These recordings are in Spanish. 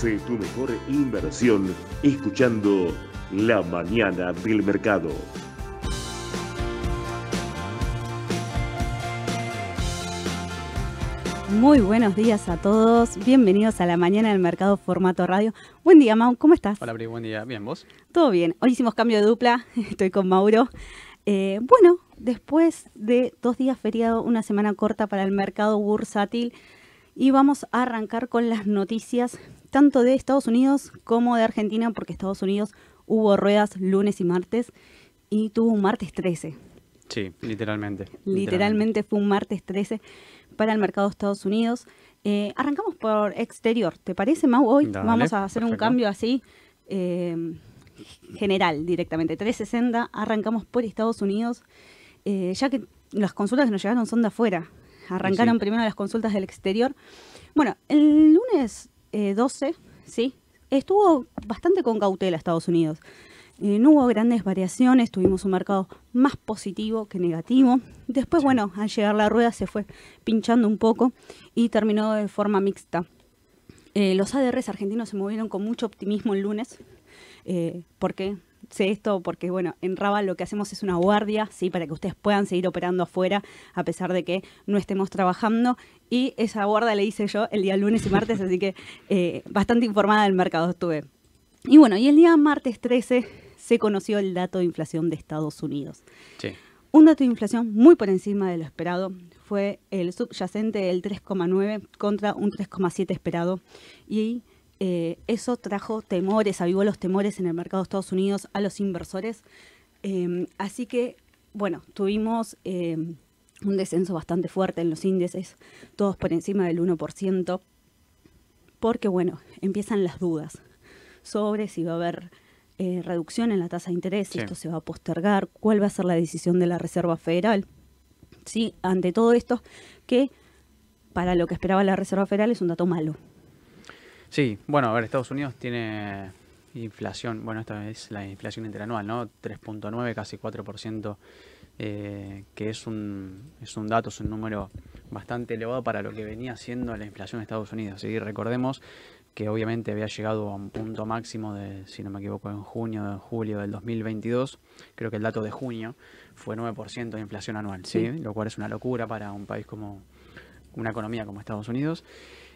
Hace tu mejor inversión escuchando La Mañana del Mercado. Muy buenos días a todos. Bienvenidos a la mañana del mercado formato radio. Buen día, Mau. ¿Cómo estás? Hola, Pri. Buen día. Bien, ¿vos? Todo bien. Hoy hicimos cambio de dupla. Estoy con Mauro. Eh, bueno, después de dos días feriado, una semana corta para el mercado bursátil, y vamos a arrancar con las noticias tanto de Estados Unidos como de Argentina, porque Estados Unidos hubo ruedas lunes y martes y tuvo un martes 13. Sí, literalmente. Literalmente, fue un martes 13 para el mercado de Estados Unidos. Eh, arrancamos por exterior, ¿te parece, Mau? Hoy vamos a hacer un cambio así eh, general directamente. 360, arrancamos por Estados Unidos, eh, ya que las consultas que nos llegaron son de afuera. Arrancaron primero las consultas del exterior. Bueno, el lunes 12, sí, estuvo bastante con cautela Estados Unidos. Eh, no hubo grandes variaciones, tuvimos un mercado más positivo que negativo. Después, bueno, al llegar la rueda se fue pinchando un poco y terminó de forma mixta. Eh, los ADRs argentinos se movieron con mucho optimismo el lunes. Eh, ¿Por qué? Sé esto porque, bueno, en Raval lo que hacemos es una guardia, ¿sí? Para que ustedes puedan seguir operando afuera a pesar de que no estemos trabajando. Y esa guardia le hice yo el día lunes y martes, así que bastante informada del mercado estuve. Y bueno, y el día martes 13 se conoció el dato de inflación de Estados Unidos. Un dato de inflación muy por encima de lo esperado fue el subyacente del 3,9 contra un 3,7 esperado y eh, eso trajo temores, avivó los temores en el mercado de Estados Unidos a los inversores. Em, así que, bueno, tuvimos em, un descenso bastante fuerte en los índices, todos por encima del 1%, porque, bueno, empiezan las dudas sobre si va a haber eh, reducción en la tasa de interés, si esto se va a postergar, cuál va a ser la decisión de la Reserva Federal. Sí, ante todo esto, que para lo que esperaba la Reserva Federal es un dato malo. Sí, bueno, a ver, Estados Unidos tiene inflación, bueno, esta es la inflación interanual, ¿no? 3.9, casi 4%, eh, que es un, es un dato, es un número bastante elevado para lo que venía siendo la inflación de Estados Unidos. ¿sí? Recordemos que obviamente había llegado a un punto máximo de, si no me equivoco, en junio, julio del 2022. Creo que el dato de junio fue 9% de inflación anual, sí. Lo cual es una locura para un país como una economía como Estados Unidos.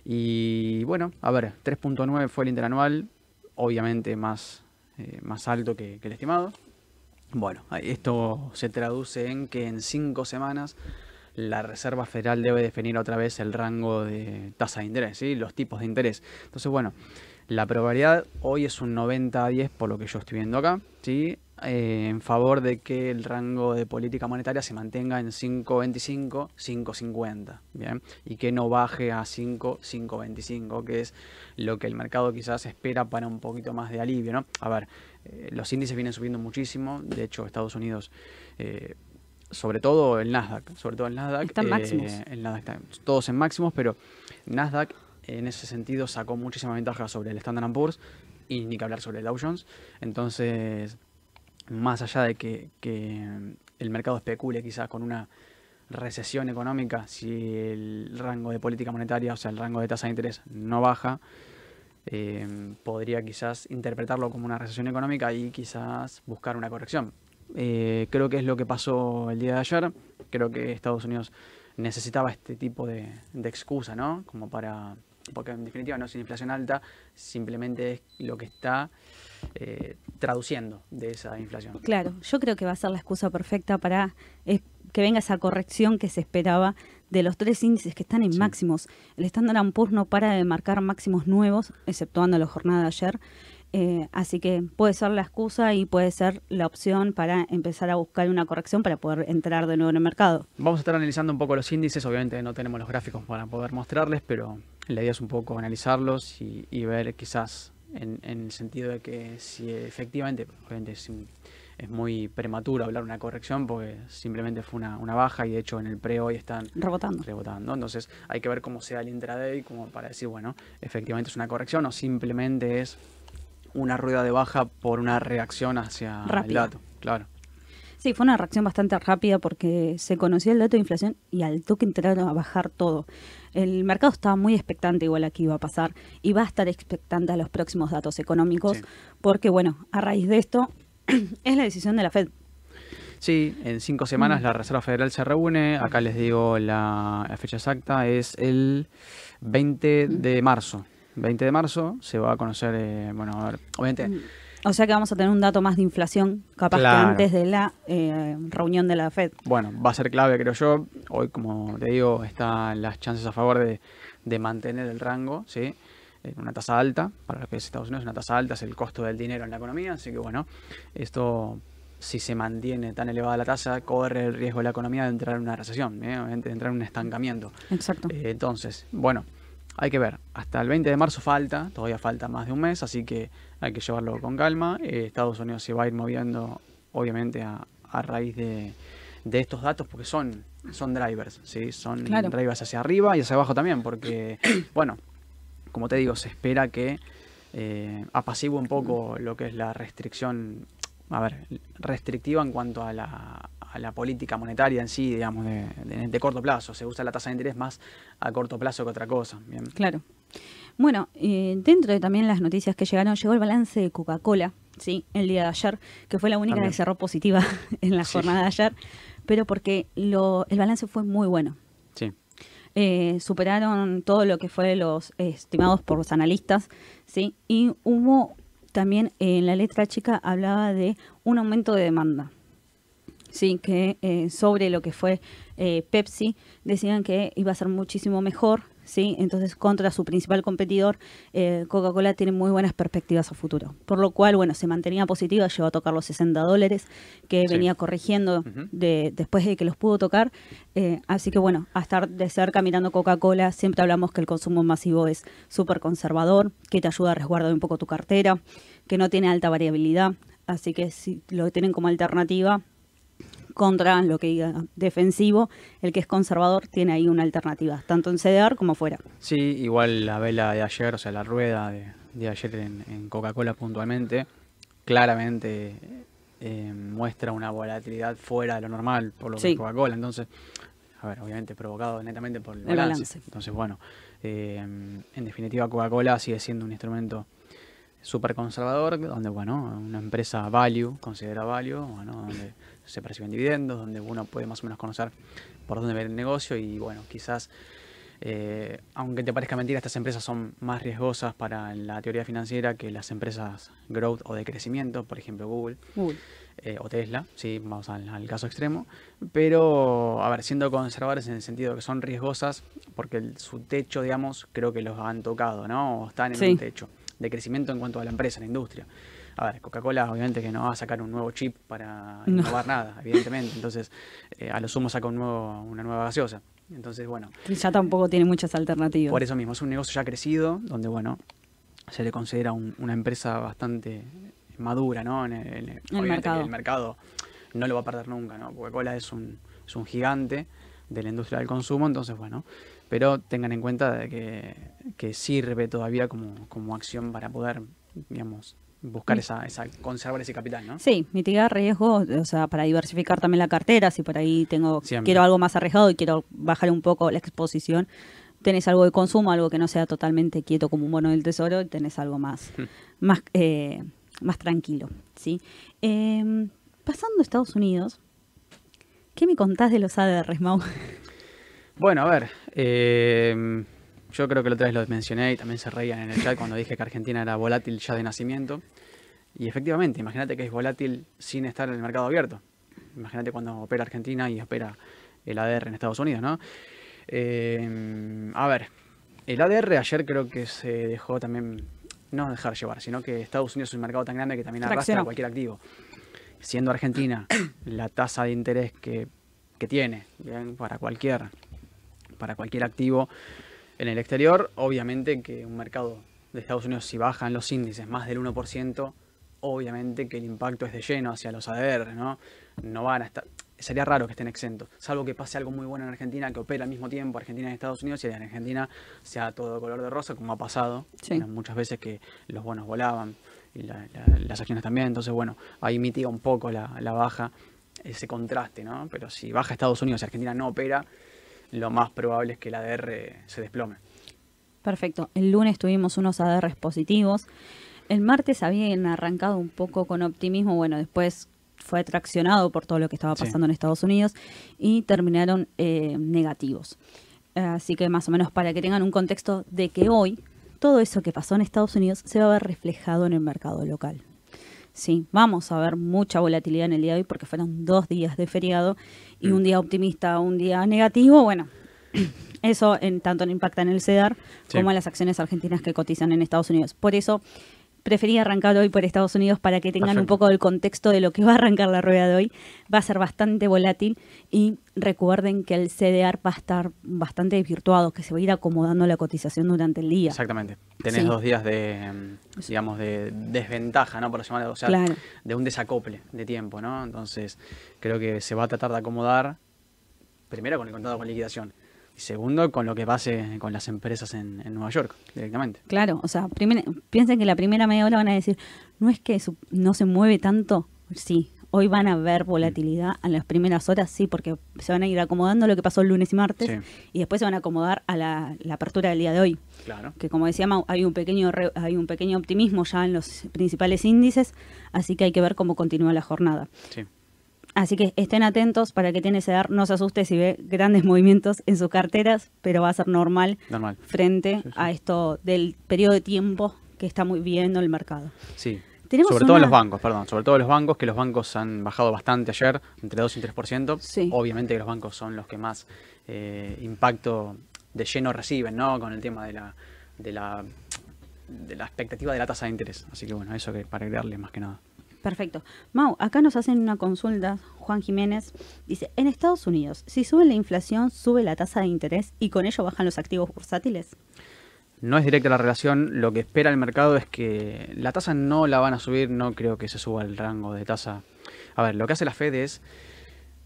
Y bueno, a ver, 3.9 fue el interanual, obviamente más, eh, más alto que, el estimado. Bueno, esto se traduce en que en cinco semanas la Reserva Federal debe definir otra vez el rango de tasa de interés, ¿sí? los tipos de interés. Entonces, bueno, la probabilidad hoy es un 90 a 10 por lo que yo estoy viendo acá, ¿sí? Eh, en favor de que el rango de política monetaria se mantenga en 5.25, 5.50, ¿bien? Y que no baje a 5, 5.25, que es lo que el mercado quizás espera para un poquito más de alivio, ¿no? A ver, eh, los índices vienen subiendo muchísimo, de hecho Estados Unidos eh, sobre todo el Nasdaq, sobre todo el Nasdaq. Están máximos. Eh, el Nasdaq todos en máximos, pero Nasdaq en ese sentido sacó muchísima ventaja sobre el Standard Poor's y ni que hablar sobre el Dow Jones. Entonces, más allá de que, el mercado especule quizás con una recesión económica, si el rango de política monetaria, o sea, el rango de tasa de interés no baja, eh, podría quizás interpretarlo como una recesión económica y quizás buscar una corrección. Eh, creo que es lo que pasó el día de ayer. Creo que Estados Unidos necesitaba este tipo de, excusa, ¿no? Como para. Porque en definitiva no es inflación alta, simplemente es lo que está eh, traduciendo de esa inflación. Claro, yo creo que va a ser la excusa perfecta para eh, que venga esa corrección que se esperaba de los tres índices que están en máximos. El Standard Poor's no para de marcar máximos nuevos, exceptuando la jornada de ayer. Eh, así que puede ser la excusa y puede ser la opción para empezar a buscar una corrección para poder entrar de nuevo en el mercado. Vamos a estar analizando un poco los índices, obviamente no tenemos los gráficos para poder mostrarles, pero la idea es un poco analizarlos y, ver quizás en, el sentido de que si efectivamente, obviamente es, muy prematuro hablar de una corrección porque simplemente fue una, baja y de hecho en el pre hoy están rebotando. rebotando. Entonces hay que ver cómo sea el intraday como para decir, bueno, efectivamente es una corrección o simplemente es una rueda de baja por una reacción hacia el dato, claro. Sí, fue una reacción bastante rápida porque se conocía el dato de inflación y al toque entraron a bajar todo. El mercado estaba muy expectante igual a qué iba a pasar y va a estar expectante a los próximos datos económicos porque, bueno, a raíz de esto es la decisión de la Fed. Sí, en cinco semanas mm. la Reserva Federal se reúne. Acá les digo la, fecha exacta, es el 20 mm. de marzo. 20 de marzo se va a conocer, eh, bueno, a ver, obviamente... O sea que vamos a tener un dato más de inflación, capaz que antes de la eh, reunión de la Fed. Bueno, va a ser clave, creo yo. Hoy, como te digo, están las chances a favor de, mantener el rango, ¿sí? una tasa alta, para lo que es Estados Unidos, una tasa alta es el costo del dinero en la economía, así que bueno, esto si se mantiene tan elevada la tasa, corre el riesgo de la economía de entrar en una recesión, ¿eh? de entrar en un estancamiento. Exacto. Eh, entonces, bueno, hay que ver, hasta el 20 de marzo falta, todavía falta más de un mes, así que hay que llevarlo con calma. Eh, Estados Unidos se va a ir moviendo, obviamente, a, raíz de, estos datos, porque son, son drivers, ¿sí? son drivers hacia arriba y hacia abajo también, porque, bueno, como te digo, se espera que eh, apacigüe un poco lo que es la restricción, a ver, restrictiva en cuanto a la, a la política monetaria en sí, digamos, de, corto plazo. Se usa la tasa de interés más a corto plazo que otra cosa. Bien. Claro. Bueno, eh, dentro de también las noticias que llegaron, llegó el balance de Coca-Cola, ¿sí? El día de ayer, que fue la única que cerró positiva en la jornada de ayer, pero porque lo, el balance fue muy bueno. Sí. Eh, superaron todo lo que fue los estimados por los analistas, ¿sí? Y hubo también en la letra chica hablaba de un aumento de demanda. Sí, que eh, sobre lo que fue Pepsi decían que iba a ser muchísimo mejor ¿sí? Entonces, contra su principal competidor, eh, Coca-Cola tiene muy buenas perspectivas a futuro. Por lo cual, bueno, se mantenía positiva, llegó a tocar los 60 dólares, que venía corrigiendo de, después de que los pudo tocar. Eh, así que, bueno, a estar de cerca mirando Coca-Cola, siempre hablamos que el consumo masivo es súper conservador, que te ayuda a resguardar un poco tu cartera, que no tiene alta variabilidad. Así que si lo tienen como alternativa, contra lo que diga defensivo, el que es conservador tiene ahí una alternativa, tanto en CDR como fuera. Sí, igual la vela de ayer, o sea, la rueda de, ayer en, Coca-Cola puntualmente, claramente eh, muestra una volatilidad fuera de lo normal por lo que Coca-Cola, entonces, a ver, obviamente provocado netamente por el, balance. Entonces, bueno, eh, en definitiva Coca-Cola sigue siendo un instrumento súper conservador, donde, bueno, una empresa value, considera value, bueno, donde se perciben dividendos, donde uno puede más o menos conocer por dónde ver el negocio y bueno, quizás, eh, aunque te parezca mentira, estas empresas son más riesgosas para la teoría financiera que las empresas growth o de crecimiento, por ejemplo Google. Eh, o Tesla, sí, vamos al, caso extremo, pero, a ver, siendo conservadores en el sentido de que son riesgosas, porque su techo, digamos, creo que los han tocado, ¿no? O están en un techo de crecimiento en cuanto a la empresa, la industria. A ver, Coca-Cola obviamente que no va a sacar un nuevo chip para innovar nada, evidentemente. Entonces, eh, a lo sumo saca un nuevo, una nueva gaseosa. Entonces, bueno. ya tampoco tiene muchas alternativas. Por eso mismo, es un negocio ya crecido, donde, bueno, se le considera una empresa bastante madura, ¿no? En el, mercado. el mercado no lo va a perder nunca, ¿no? Coca-Cola es un, es un gigante de la industria del consumo, entonces, bueno, pero tengan en cuenta de que, que sirve todavía como, como acción para poder, digamos, buscar esa, esa, conservar ese capital, ¿no? Sí, mitigar riesgos, o sea, para diversificar también la cartera, si por ahí tengo, quiero algo más arriesgado y quiero bajar un poco la exposición, tenés algo de consumo, algo que no sea totalmente quieto como un bono del tesoro, y tenés algo más, hmm. más, eh, más tranquilo, ¿sí? Em, pasando a Estados Unidos, ¿qué me contás de los ADRs, Mau? Bueno, a ver, eh, yo creo que la otra vez lo mencioné y también se reían en el chat cuando dije que Argentina era volátil ya de nacimiento. Y efectivamente, imagínate que es volátil sin estar en el mercado abierto. Imagínate cuando opera Argentina y opera el ADR en Estados Unidos, ¿no? Eh, a ver, el ADR ayer creo que se dejó también, no dejar llevar, sino que Estados Unidos es un mercado tan grande que también arrastra cualquier activo. Siendo Argentina la tasa de interés que, que tiene para cualquier para cualquier activo en el exterior, obviamente que un mercado de Estados Unidos, si bajan los índices más del 1%, obviamente que el impacto es de lleno hacia los ADR, ¿no? No van a estar. Sería raro que estén exentos, salvo que pase algo muy bueno en Argentina, que opera al mismo tiempo Argentina y Estados Unidos, y en Argentina sea todo color de rosa, como ha pasado muchas veces que los bonos volaban y las acciones también. Entonces, bueno, ahí mitiga un poco la, baja ese contraste, ¿no? Pero si baja Estados Unidos y Argentina no opera, lo más probable es que el ADR se desplome. Perfecto. El lunes tuvimos unos ADRs positivos. El martes habían arrancado un poco con optimismo, bueno, después fue atraccionado por todo lo que estaba pasando en Estados Unidos y terminaron eh, negativos. Así que más o menos para que tengan un contexto de que hoy todo eso que pasó en Estados Unidos se va a ver reflejado en el mercado local. Sí, vamos a ver mucha volatilidad en el día de hoy porque fueron dos días de feriado y un mm. día optimista, un día negativo. Bueno, eso en tanto impacta en el CEDAR como en las acciones argentinas que cotizan en Estados Unidos. Por eso preferí arrancar hoy por Estados Unidos para que tengan un poco del contexto de lo que va a arrancar la rueda de hoy. Va a ser bastante volátil y recuerden que el CDR va a estar bastante desvirtuado, que se va a ir acomodando la cotización durante el día. Exactamente. Tenés dos días de, digamos, de desventaja, ¿no? Por llamarlo, o sea, de un desacople de tiempo, ¿no? Entonces, creo que se va a tratar de acomodar primero con el contrato con liquidación y segundo, con lo que pase con las empresas en, Nueva York directamente. Claro, o sea, piensen que la primera media hora van a decir, no es que no se mueve tanto. Sí, hoy van a ver volatilidad en las primeras horas, sí, porque se van a ir acomodando lo que pasó el lunes y martes y después se van a acomodar a la, apertura del día de hoy. Claro. Que como decía Mau, hay un pequeño hay un pequeño optimismo ya en los principales índices, así que hay que ver cómo continúa la jornada. Sí. Así que estén atentos para que tiene dar, no se asuste si ve grandes movimientos en sus carteras, pero va a ser normal, frente a esto del periodo de tiempo que está muy viendo el mercado. Sí. sobre todo en los bancos, perdón, sobre todo los bancos, que los bancos han bajado bastante ayer, entre 2 y 3%. Sí. Obviamente que los bancos son los que más eh, impacto de lleno reciben, ¿no? Con el tema de la, de la, de la expectativa de la tasa de interés. Así que bueno, eso que para agregarle más que nada. Perfecto. Mau, acá nos hacen una consulta, Juan Jiménez. Dice, en Estados Unidos, si sube la inflación, sube la tasa de interés y con ello bajan los activos bursátiles. No es directa la relación, lo que espera el mercado es que la tasa no la van a subir, no creo que se suba el rango de tasa. A ver, lo que hace la Fed es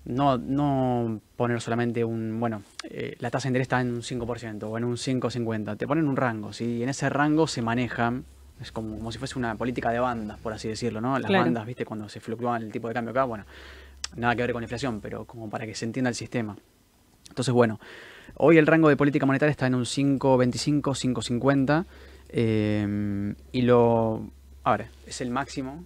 no, no poner solamente un, bueno, eh, la tasa de interés está en un 5% o en un 5,50, te ponen un rango, ¿sí? y en ese rango se manejan es como, como si fuese una política de bandas, por así decirlo, ¿no? Las bandas, ¿viste? Cuando se fluctúa el tipo de cambio acá, bueno, nada que ver con la inflación, pero como para que se entienda el sistema. Entonces, bueno, hoy el rango de política monetaria está en un 5.25, 5.50, eh, y lo, a ver, es el máximo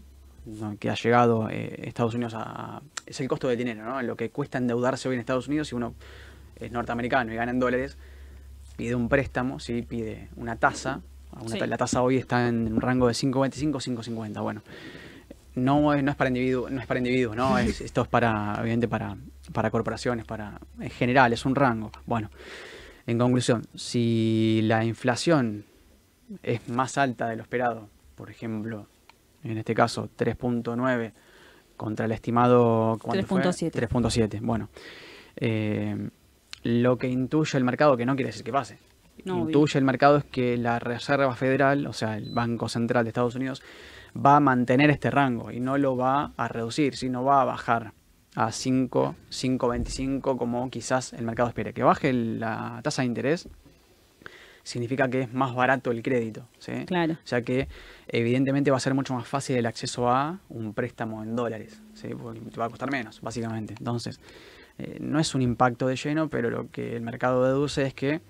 que ha llegado eh, Estados Unidos a, es el costo del dinero, ¿no? Lo que cuesta endeudarse hoy en Estados Unidos, si uno es norteamericano y gana en dólares, pide un préstamo, ¿sí? pide una tasa la tasa hoy está en un rango de 5.25, 5.50. Bueno, no, no es para individuos, no es para individuos, ¿no? esto es para, obviamente, para, para corporaciones, para, en general, es un rango. Bueno, en conclusión, si la inflación es más alta de lo esperado, por ejemplo, en este caso 3.9 contra el estimado 3.7. 3.7. Bueno, eh, lo que intuye el mercado, que no quiere decir que pase, intuye el mercado es que la Reserva Federal, o sea, el Banco Central de Estados Unidos, va a mantener este rango y no lo va a reducir, sino va a bajar a 5, 5.25 como quizás el mercado espere. Que baje la tasa de interés significa que es más barato el crédito. ¿sí? Claro. O sea que evidentemente va a ser mucho más fácil el acceso a un préstamo en dólares, ¿sí? porque te va a costar menos, básicamente. Entonces, eh, no es un impacto de lleno, pero lo que el mercado deduce es que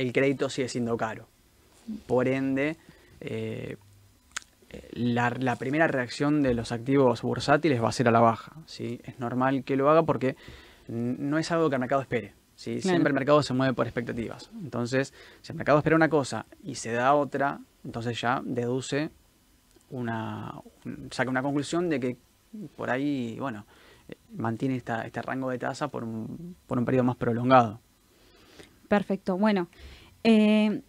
el crédito sigue siendo caro. Por ende, eh, la, primera reacción de los activos bursátiles va a ser a la baja. ¿sí? Es normal que lo haga porque no es algo que el mercado espere. ¿sí? Siempre el mercado se mueve por expectativas. Entonces, si el mercado espera una cosa y se da otra, entonces ya deduce una, saca una conclusión de que por ahí, bueno, eh, mantiene este rango de tasa por un, por un periodo más prolongado. Perfecto. Bueno, eh,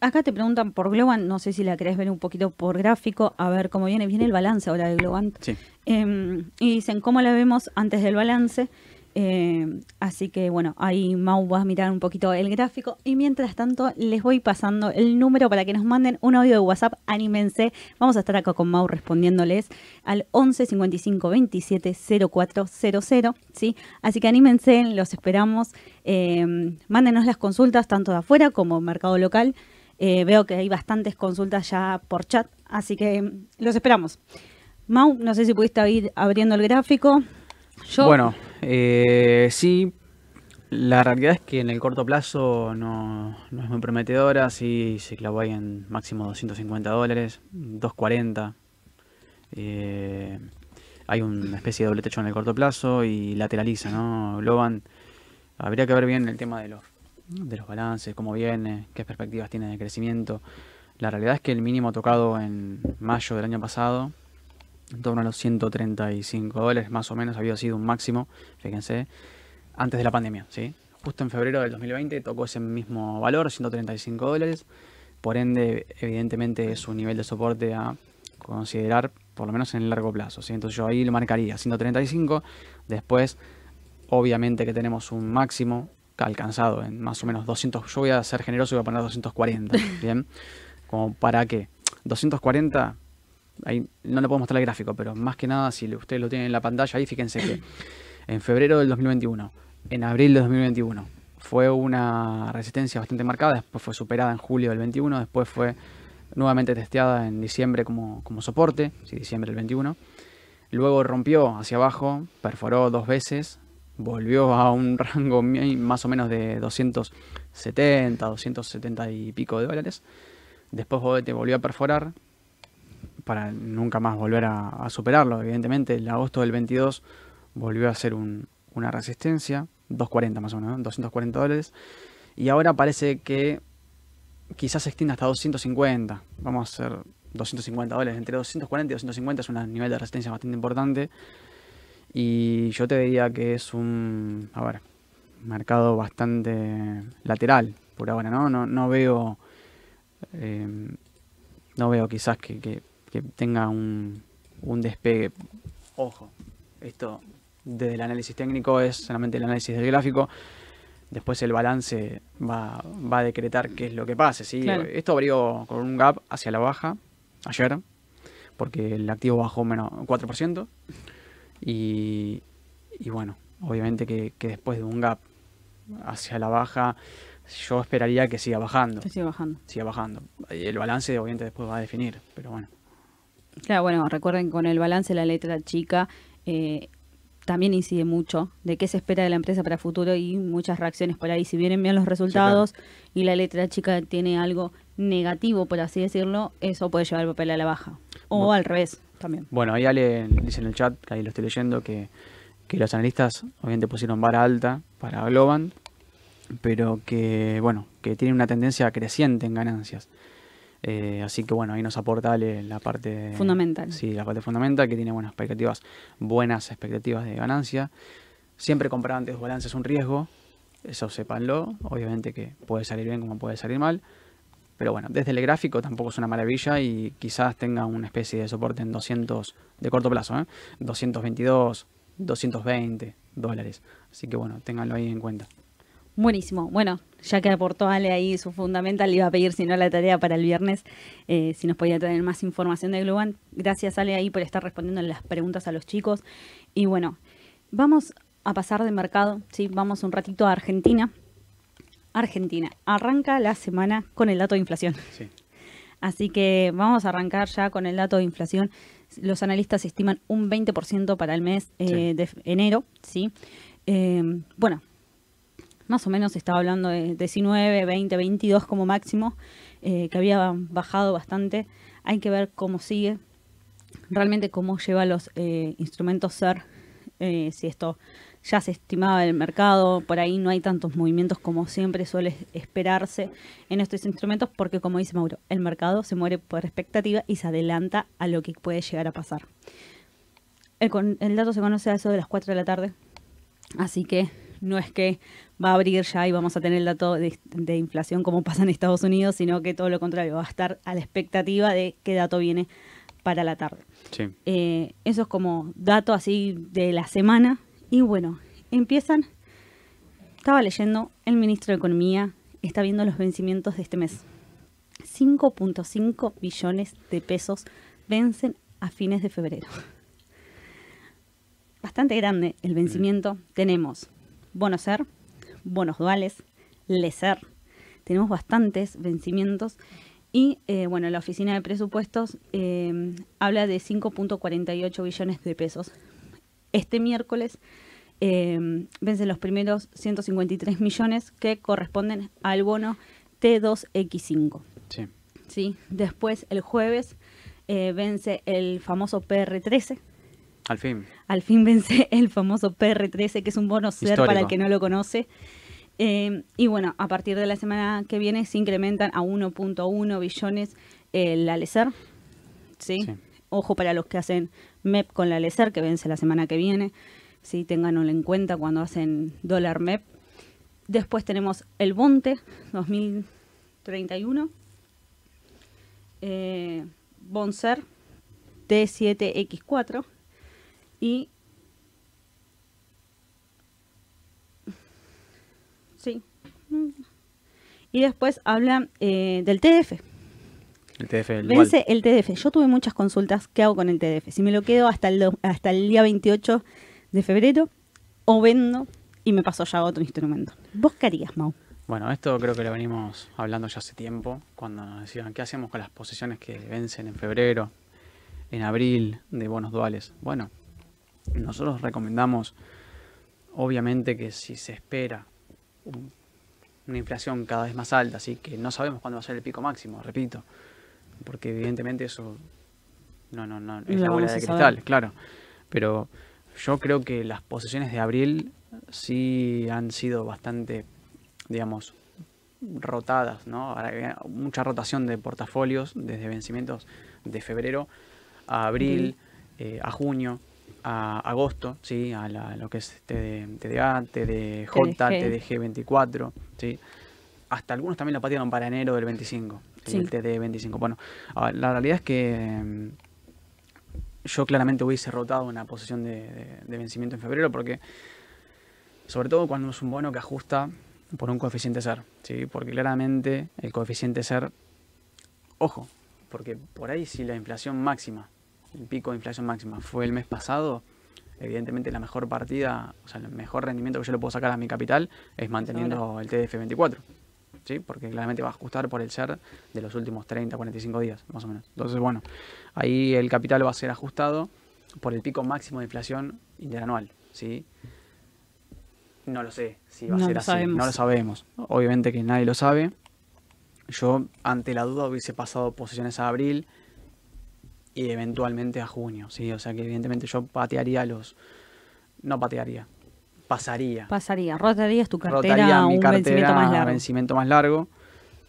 acá te preguntan por Globan, no sé si la querés ver un poquito por gráfico, a ver cómo viene. Viene el balance ahora de Globan. Sí. Em, y dicen cómo la vemos antes del balance. Eh, así que bueno, ahí Mau va a mirar un poquito el gráfico y mientras tanto les voy pasando el número para que nos manden un audio de WhatsApp, anímense, vamos a estar acá con Mau respondiéndoles al 11 55 27 0400, ¿sí? Así que anímense, los esperamos, eh, mándenos las consultas tanto de afuera como mercado local, eh, veo que hay bastantes consultas ya por chat, así que los esperamos. Mau, no sé si pudiste ir abriendo el gráfico. Bueno, eh, sí, la realidad es que en el corto plazo no, es muy prometedora, sí se clavó ahí en máximo 250 dólares, 240. Eh, hay una especie de doble techo en el corto plazo y lateraliza, ¿no? Globan, habría que ver bien el tema de los, de los balances, cómo viene, qué perspectivas tiene de crecimiento. La realidad es que el mínimo tocado en mayo del año pasado, en torno a los 135 dólares más o menos, había sido un máximo, fíjense, antes de la pandemia, ¿sí? Justo en febrero del 2020 tocó ese mismo valor, 135 dólares. Por ende, evidentemente es un nivel de soporte a considerar, por lo menos en el largo plazo. ¿sí? Entonces yo ahí lo marcaría 135. Después, obviamente que tenemos un máximo alcanzado en más o menos 200. Yo voy a ser generoso y voy a poner 240. ¿Bien? Como para qué. 240 no le puedo mostrar el gráfico, pero más que nada, si ustedes lo tienen en la pantalla ahí, fíjense que en febrero del 2021, en abril del 2021, fue una resistencia bastante marcada, después fue superada en julio del 21, después fue nuevamente testeada en diciembre como, soporte, sí, diciembre del 21. Luego rompió hacia abajo, perforó dos veces, volvió a un rango más o menos de 270, 270 y pico de dólares. Después volvió a perforar para nunca más volver a, superarlo. Evidentemente, el agosto del 22 volvió a ser una resistencia, 240 más o menos, 240 dólares. Y ahora parece que quizás se extienda hasta 250. Vamos a hacer 250 dólares. Entre 240 y 250 es un nivel de resistencia bastante importante. Y yo te diría que es un, a ver, mercado bastante lateral por ahora, ¿no? No, no veo, eh, no veo quizás que, tenga un, un despegue. Ojo, esto desde el análisis técnico es solamente el análisis del gráfico. Después el balance va, a decretar qué es lo que pase. ¿sí? Esto abrió con un gap hacia la baja ayer, porque el activo bajó menos 4%. Y, y bueno, obviamente que, después de un gap hacia la baja, yo esperaría que siga bajando. Que siga bajando. Siga bajando. El balance obviamente después va a definir, pero bueno. Claro, bueno, recuerden con el balance la letra chica eh, también incide mucho de qué se espera de la empresa para futuro y muchas reacciones por ahí. Si vienen bien los resultados y la letra chica tiene algo negativo, por así decirlo, eso puede llevar el papel a la baja. O al revés también. Bueno, ahí Ale dice en el chat, que ahí lo estoy leyendo, que, que los analistas obviamente pusieron vara alta para Globan, pero que, bueno, que tiene una tendencia creciente en ganancias. Eh, así que bueno, ahí nos aporta la parte fundamental. Sí, la parte fundamental que tiene buenas expectativas, buenas expectativas de ganancia. Siempre comprar antes balance es un riesgo, eso sépanlo. Obviamente que puede salir bien como puede salir mal. Pero bueno, desde el gráfico tampoco es una maravilla y quizás tenga una especie de soporte en 200 de corto plazo, ¿eh? 222, 220 dólares. Así que bueno, ténganlo ahí en cuenta. Buenísimo. Bueno, ya que aportó Ale ahí su fundamental, le iba a pedir, si no, la tarea para el viernes, eh, si nos podía traer más información de Globan. Gracias, Ale, ahí por estar respondiendo las preguntas a los chicos. Y bueno, vamos a pasar de mercado, ¿sí? Vamos un ratito a Argentina. Argentina, arranca la semana con el dato de inflación. Sí. Así que vamos a arrancar ya con el dato de inflación. Los analistas estiman un 20% para el mes eh, de enero, ¿sí? Eh, bueno, más o menos estaba hablando de 19, 20, 22 como máximo, eh, que había bajado bastante. Hay que ver cómo sigue, realmente cómo lleva los eh, instrumentos SER, eh, si esto ya se estimaba el mercado, por ahí no hay tantos movimientos como siempre suele esperarse en estos instrumentos, porque como dice Mauro, el mercado se muere por expectativa y se adelanta a lo que puede llegar a pasar. El, el dato se conoce a eso de las 4 de la tarde, así que no es que va a abrir ya y vamos a tener el dato de, inflación como pasa en Estados Unidos, sino que todo lo contrario, va a estar a la expectativa de qué dato viene para la tarde. Eh, eso es como dato así de la semana. Y bueno, empiezan, estaba leyendo, el ministro de Economía está viendo los vencimientos de este mes. 5.5 billones de pesos vencen a fines de febrero. Bastante grande el vencimiento. Tenemos bonos ser, bonos duales, leser. Tenemos bastantes vencimientos. Y eh, bueno, la oficina de presupuestos eh, habla de 5.48 billones de pesos. este miércoles eh, vencen los primeros 153 millones que corresponden al bono T2X5. Sí. ¿Sí? Después, el jueves, eh, vence el famoso PR13. Al fin. Al fin vence el famoso PR13, que es un bono SER para el que no lo conoce. Eh, y bueno, a partir de la semana que viene se incrementan a 1.1 billones el ALECER. ¿sí? Ojo para los que hacen MEP con la ALECER, que vence la semana que viene. ¿sí? Ténganlo en cuenta cuando hacen dólar MEP. Después tenemos el Bonte 2031. Eh, Bonser T7X4 y sí. Y después habla eh, del TDF el TDF el vence el TDF yo tuve muchas consultas qué hago con el TDF si me lo quedo hasta el hasta el día 28 de febrero o vendo y me paso ya a otro instrumento. Vos qué harías Mau bueno, esto creo que lo venimos hablando ya hace tiempo, cuando nos decían, ¿qué hacemos con las posiciones que vencen en febrero, en abril, de bonos duales? Bueno, nosotros recomendamos, obviamente, que si se espera una inflación cada vez más alta, así que no sabemos cuándo va a ser el pico máximo, repito, porque evidentemente eso no, no, no, es la bola de cristal, claro, pero yo creo que las posiciones de abril sí han sido bastante digamos, rotadas, ¿no? Mucha rotación de portafolios desde vencimientos de febrero a abril, eh, a junio, a agosto, ¿sí? A lo que es TDA, TDJ, TDG 24, ¿sí? Hasta algunos también lo patearon para enero del 25, el TD 25. Bueno, la realidad es que mm, yo claramente hubiese rotado una posición de vencimiento en febrero porque, sobre todo cuando es un bono que ajusta por un coeficiente ser, ¿sí? Porque claramente el coeficiente ser, ojo, porque por ahí si la inflación máxima, el pico de inflación máxima fue el mes pasado, evidentemente la mejor partida, o sea, el mejor rendimiento que yo le puedo sacar a mi capital es manteniendo el TDF24, ¿sí? Porque claramente va a ajustar por el ser de los últimos 30, 45 días, más o menos. Entonces, bueno, ahí el capital va a ser ajustado por el pico máximo de inflación interanual, ¿sí? No lo sé si va a ser así. No lo sabemos. Obviamente que nadie lo sabe. Yo, ante la duda, hubiese pasado posiciones a abril y eventualmente a junio. ¿sí? O sea que, evidentemente, yo patearía los. No patearía. Pasaría. Pasaría. Rotarías tu cartera a un vencimiento más largo. vencimiento más largo.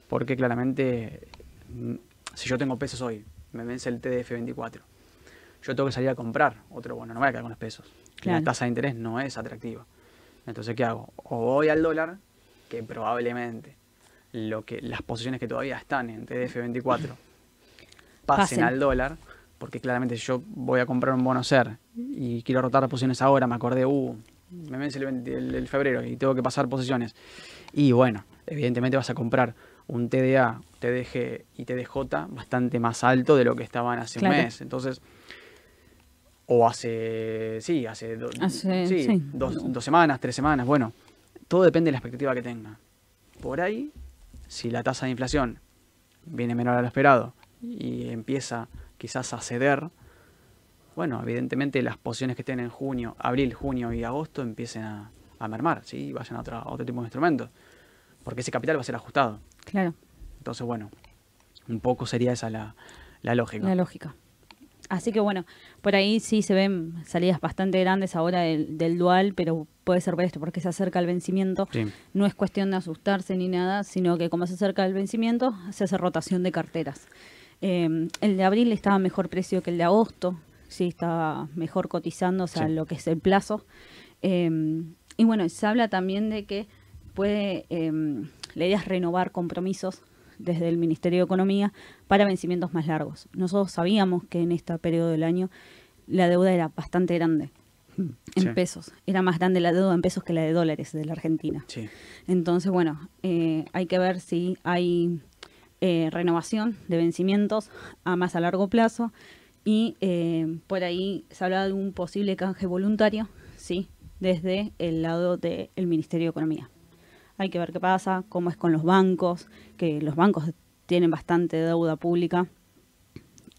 Porque claramente, mm, si yo tengo pesos hoy, me vence el TDF 24. Yo tengo que salir a comprar otro bueno, no voy a quedar con los pesos. La tasa de interés no es atractiva. Entonces, ¿qué hago? O voy al dólar, que probablemente lo que las posiciones que todavía están en TDF24 pasen, al dólar, porque claramente si yo voy a comprar un bono SER y quiero rotar posiciones ahora, me acordé, uh, me vence el, febrero y tengo que pasar posiciones. Y bueno, evidentemente vas a comprar un TDA, TDG y TDJ bastante más alto de lo que estaban hace un mes. Entonces, o hace, sí, hace, sí, Dos, semanas, tres semanas, bueno, todo depende de la expectativa que tenga. Por ahí, si la tasa de inflación viene menor a lo esperado y empieza quizás a ceder, bueno, evidentemente las posiciones que estén en junio, abril, junio y agosto empiecen a, mermar, ¿sí? Y vayan a otro, otro tipo de instrumentos. Porque ese capital va a ser ajustado. Claro. Entonces, bueno, un poco sería esa la, la lógica. La lógica. Así que bueno, por ahí sí se ven salidas bastante grandes ahora del, dual, pero puede ser por esto, porque se acerca el vencimiento. No es cuestión de asustarse ni nada, sino que como se acerca el vencimiento, se hace rotación de carteras. Eh, el de abril estaba a mejor precio que el de agosto, sí, estaba mejor cotizando, o sea, lo que es el plazo. Eh, y bueno, se habla también de que puede, eh, la idea es renovar compromisos desde el Ministerio de Economía para vencimientos más largos. Nosotros sabíamos que en este periodo del año la deuda era bastante grande en pesos. Era más grande la deuda en pesos que la de dólares de la Argentina. Entonces, bueno, eh, hay que ver si hay eh, renovación de vencimientos a más a largo plazo. Y eh, por ahí se habla de un posible canje voluntario, sí, desde el lado del Ministerio de Economía. Hay que ver qué pasa, cómo es con los bancos, que los bancos tienen bastante deuda pública,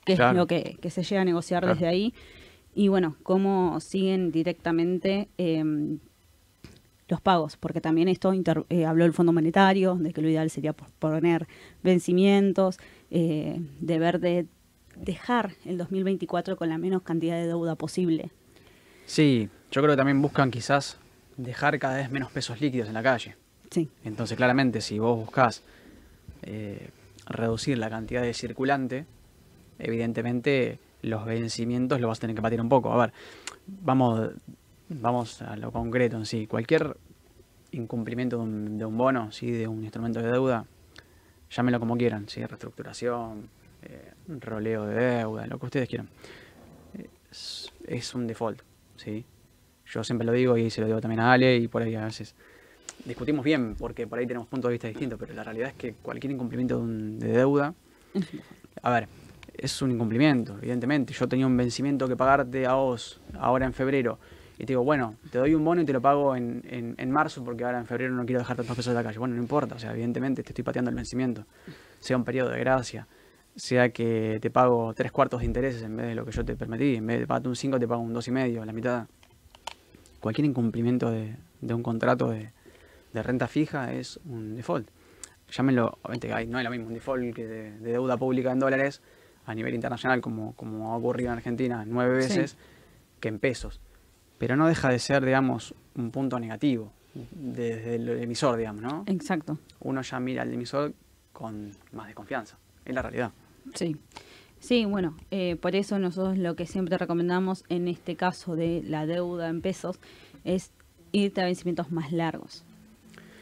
que es lo que, se llega a negociar desde ahí. y bueno, cómo siguen directamente em, los pagos, porque también esto eh, habló el Fondo Monetario, de que lo ideal sería poner vencimientos, eh, deber de dejar el 2024 con la menos cantidad de deuda posible. Sí, yo creo que también buscan quizás dejar cada vez menos pesos líquidos en la calle. Sí. Entonces, claramente, si vos buscas eh, reducir la cantidad de circulante, evidentemente los vencimientos lo vas a tener que patir un poco. A ver, vamos, vamos a lo concreto en sí. Cualquier incumplimiento de un, bono, ¿sí? de un instrumento de deuda, llámelo como quieran, ¿sí? reestructuración, eh, roleo de deuda, lo que ustedes quieran. Es, es, un default, ¿sí? Yo siempre lo digo y se lo digo también a Ale y por ahí a veces discutimos bien porque por ahí tenemos puntos de vista distintos, pero la realidad es que cualquier incumplimiento de, deuda, a ver, es un incumplimiento, evidentemente. Yo tenía un vencimiento que pagarte a vos ahora en febrero y te digo, bueno, te doy un bono y te lo pago en, en, marzo porque ahora en febrero no quiero dejar tantos pesos de la calle. Bueno, no importa, o sea, evidentemente te estoy pateando el vencimiento, sea un periodo de gracia, sea que te pago tres cuartos de intereses en vez de lo que yo te permití, en vez de pagarte un 5 te pago un dos y medio, la mitad. Cualquier incumplimiento de, de un contrato de, de renta fija es un default. Llámenlo, obviamente no es lo mismo un default que de, deuda pública en dólares a nivel internacional, como, como ha ocurrido en Argentina nueve veces, que en pesos. Pero no deja de ser, digamos, un punto negativo desde el emisor, digamos, ¿no? Exacto. Uno ya mira al emisor con más desconfianza. Es la realidad. Sí. Sí, bueno, eh, por eso nosotros lo que siempre recomendamos en este caso de la deuda en pesos es irte a vencimientos más largos.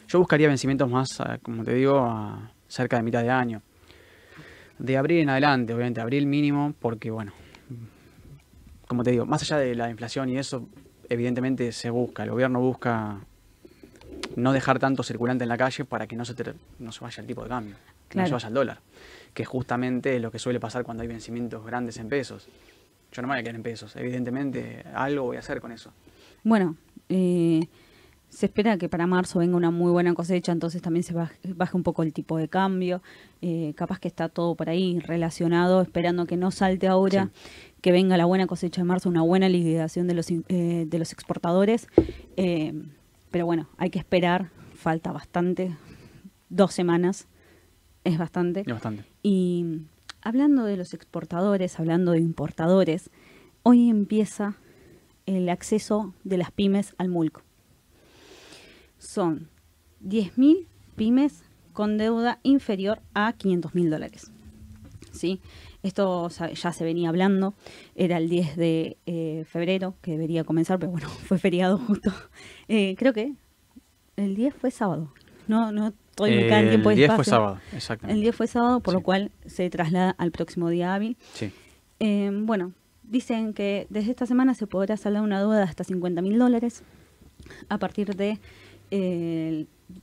Yo buscaría vencimientos más, como te digo, a cerca de mitad de año. De abril en adelante, obviamente, abril mínimo, porque bueno, como te digo, más allá de la inflación y eso, evidentemente se busca, el gobierno busca no dejar tanto circulante en la calle para que no se, no se vaya el tipo de cambio, que no se vaya el dólar, que justamente es lo que suele pasar cuando hay vencimientos grandes en pesos. Yo no me voy a quedar en pesos, evidentemente algo voy a hacer con eso. Bueno, eh, se espera que para marzo venga una muy buena cosecha, entonces también se baje, un poco el tipo de cambio. Eh, capaz que está todo por ahí relacionado, esperando que no salte ahora, que venga la buena cosecha de marzo, una buena liquidación de los, eh, de los exportadores. Eh, pero bueno, hay que esperar, falta bastante, dos semanas, es bastante. Es bastante. Y hablando de los exportadores, hablando de importadores, hoy empieza el acceso de las pymes al mulco son 10.000 pymes con deuda inferior a 500.000 dólares. ¿Sí? Esto ya se venía hablando, era el 10 de eh, febrero que debería comenzar, pero bueno, fue feriado justo. Eh, creo que el 10 fue sábado. No, no estoy muy en tiempo El 10 fue sábado, exactamente. El 10 fue sábado, por lo cual se traslada al próximo día hábil. Sí. Eh, bueno, dicen que desde esta semana se podrá saldar una deuda de hasta 50.000 dólares a partir de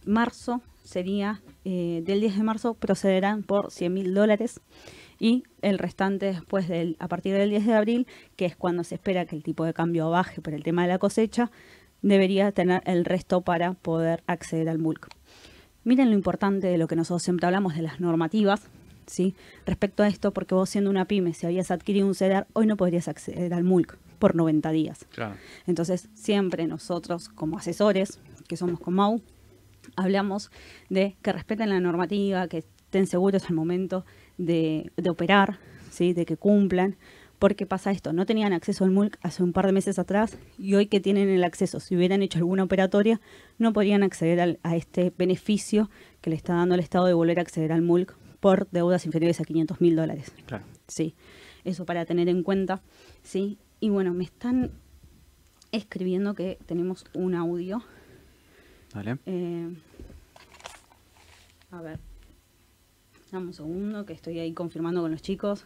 marzo sería, eh, del 10 de marzo procederán por 100 mil dólares y el restante después del, a partir del 10 de abril, que es cuando se espera que el tipo de cambio baje por el tema de la cosecha, debería tener el resto para poder acceder al MULC. Miren lo importante de lo que nosotros siempre hablamos de las normativas, ¿sí? Respecto a esto, porque vos siendo una pyme, si habías adquirido un CEDAR, hoy no podrías acceder al MULC por 90 días. Entonces, siempre nosotros como asesores, que somos con Mau, hablamos de que respeten la normativa, que estén seguros al momento de, operar, ¿sí? de que cumplan, porque pasa esto, no tenían acceso al MULC hace un par de meses atrás y hoy que tienen el acceso, si hubieran hecho alguna operatoria, no podrían acceder a este beneficio que le está dando el Estado de volver a acceder al MULC por deudas inferiores a 500 mil dólares. Claro. Sí, eso para tener en cuenta. Sí, y bueno, me están escribiendo que tenemos un audio eh, a ver. Dame un segundo que estoy ahí confirmando con los chicos.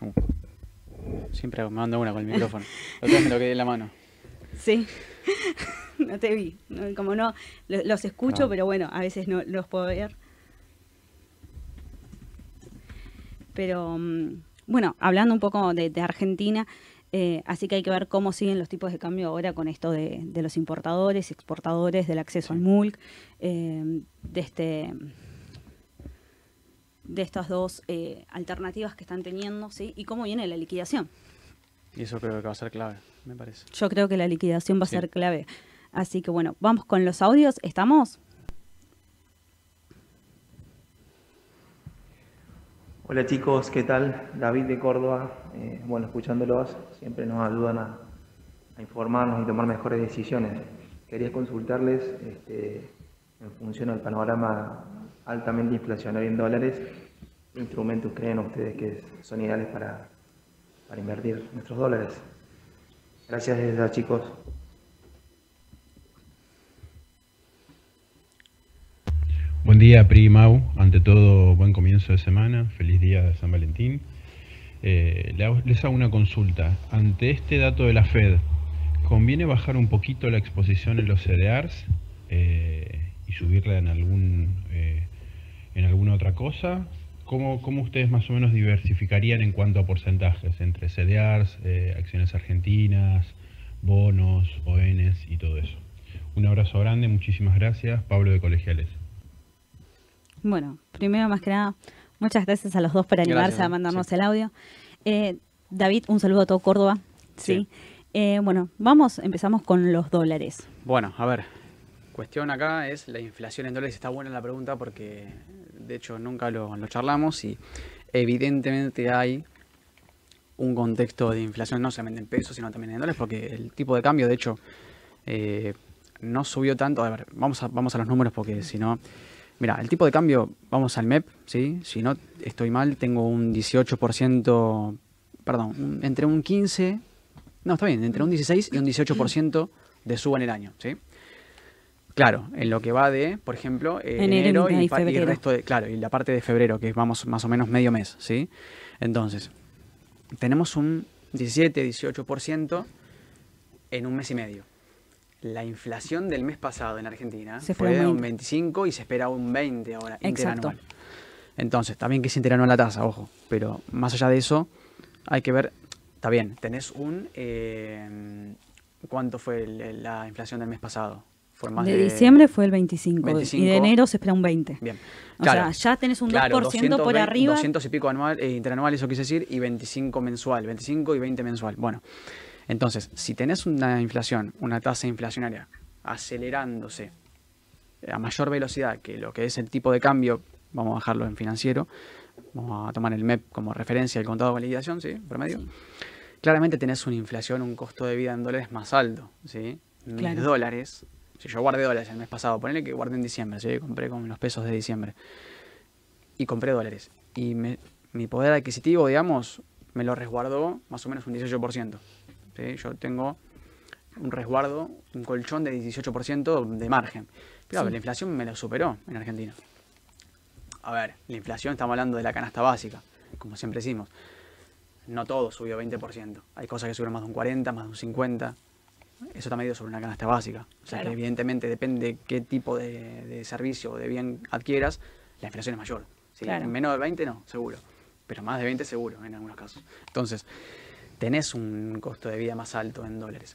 Uh. Siempre me mando una con el micrófono. Lo me lo quedé en la mano. Sí. no te vi. Como no, los escucho, pero bueno, a veces no los puedo ver. Pero mm, bueno, hablando un poco de Argentina, eh, así que hay que ver cómo siguen los tipos de cambio ahora con esto de, los importadores exportadores, del acceso al MULC, eh, de este de estas dos eh, alternativas que están teniendo, ¿sí? Y cómo viene la liquidación. Y eso creo que va a ser clave, me parece. Yo creo que la liquidación va a ser clave. Así que bueno, vamos con los audios. ¿Estamos? Hola chicos, ¿qué tal? David de Córdoba. Eh, bueno, escuchándolos siempre nos ayudan a, informarnos y tomar mejores decisiones. Quería consultarles este, en función del panorama altamente inflacionario en dólares, ¿qué instrumentos creen ustedes que son ideales para, para invertir nuestros dólares? Gracias chicos. Buen día, Pri Mau. Ante todo, buen comienzo de semana. Feliz día de San Valentín. Eh, les hago una consulta. Ante este dato de la Fed, ¿conviene bajar un poquito la exposición en los CDRs eh, y subirla en, algún, eh, en alguna otra cosa? ¿Cómo, ¿Cómo, ustedes más o menos diversificarían en cuanto a porcentajes entre CDRs, acciones argentinas, bonos, ONs y todo eso? Un abrazo grande, muchísimas gracias. Pablo de Colegiales. Bueno, primero más que nada, muchas gracias a los dos por animarse a mandarnos el audio. Eh, David, un saludo a todo Córdoba. Sí. Eh, bueno, vamos, empezamos con los dólares. Bueno, a ver, cuestión acá es la inflación en dólares. Está buena la pregunta porque de hecho nunca lo, charlamos y evidentemente hay un contexto de inflación no solamente en pesos, sino también en dólares, porque el tipo de cambio, de hecho, eh, no subió tanto. A ver, vamos a, vamos a los números porque si no, Mira, el tipo de cambio, vamos al MEP, ¿sí? Si no estoy mal, tengo un 18%, perdón, entre un 15, no, está bien, entre un 16 y un 18% de suba en el año, ¿sí? Claro, en lo que va de, por ejemplo, eh, enero, y, el resto de, claro, y la parte de febrero, que vamos más o menos medio mes, ¿sí? Entonces, tenemos un 17, 18% en un mes y medio la inflación del mes pasado en Argentina fue de un 25 y se espera un 20 ahora, interanual. Entonces, también que es interanual la tasa, ojo, pero más allá de eso, hay que ver, está bien, tenés un... Eh, ¿Cuánto fue la inflación del mes pasado? Fue más de, diciembre fue el 25, y de enero se espera un 20. Bien. O sea, ya tenés un 2% por arriba. 200 y pico anual, eh, interanual, eso quise decir, y 25 mensual, 25 y 20 mensual. Bueno, entonces, si tenés una inflación, una tasa inflacionaria acelerándose a mayor velocidad que lo que es el tipo de cambio, vamos a bajarlo en financiero, vamos a tomar el MEP como referencia, el contado de validación, ¿sí? Promedio. Claramente tenés una inflación, un costo de vida en dólares más alto, ¿sí? Mis dólares, si yo guardé dólares el mes pasado, ponele que guardé en diciembre, ¿sí? Compré con los pesos de diciembre y compré dólares. Y mi poder adquisitivo, digamos, me lo resguardó más o menos un 18%. Yo tengo un resguardo, un colchón de 18% de margen. Pero la inflación me lo superó en Argentina. A ver, la inflación estamos hablando de la canasta básica, como siempre decimos. No todo subió 20%. Hay cosas que subieron más de un 40, más de un 50. Eso está medido sobre una canasta básica. O sea que evidentemente depende qué tipo de, servicio o de bien adquieras, la inflación es mayor. Menos de 20 no, seguro. Pero más de 20 seguro en algunos casos. Entonces, tenés un costo de vida más alto en dólares.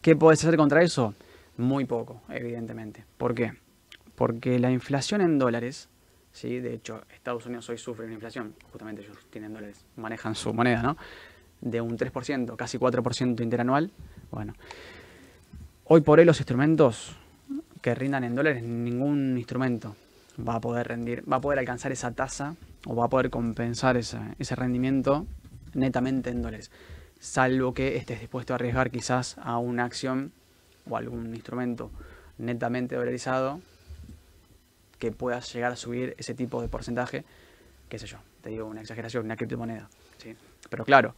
¿Qué podés hacer contra eso? Muy poco, evidentemente. ¿Por qué? Porque la inflación en dólares, ¿sí? de hecho Estados Unidos hoy sufre una inflación, justamente ellos tienen dólares, manejan su moneda, ¿no? De un 3%, casi 4% interanual. Bueno, hoy por hoy los instrumentos que rindan en dólares, ningún instrumento va a poder rendir, va a poder alcanzar esa tasa o va a poder compensar ese rendimiento netamente en dólares, salvo que estés dispuesto a arriesgar quizás a una acción o algún instrumento netamente dolarizado que puedas llegar a subir ese tipo de porcentaje, qué sé yo, te digo una exageración, una criptomoneda. ¿sí? Pero claro,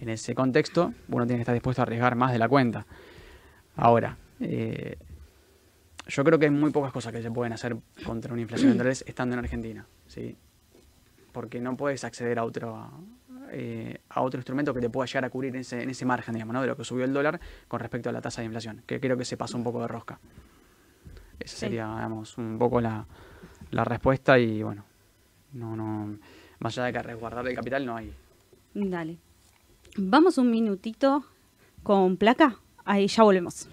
en ese contexto uno tiene que estar dispuesto a arriesgar más de la cuenta. Ahora, eh, yo creo que hay muy pocas cosas que se pueden hacer contra una inflación en dólares estando en Argentina, ¿sí? porque no puedes acceder a otro, eh, a otro instrumento que te pueda llegar a cubrir en ese, en ese margen, digamos, ¿no? de lo que subió el dólar con respecto a la tasa de inflación, que creo que se pasó un poco de rosca. Esa sería, digamos, un poco la, la respuesta y bueno, no, no, más allá de que resguardar el capital no hay. Dale. Vamos un minutito con placa, ahí ya volvemos.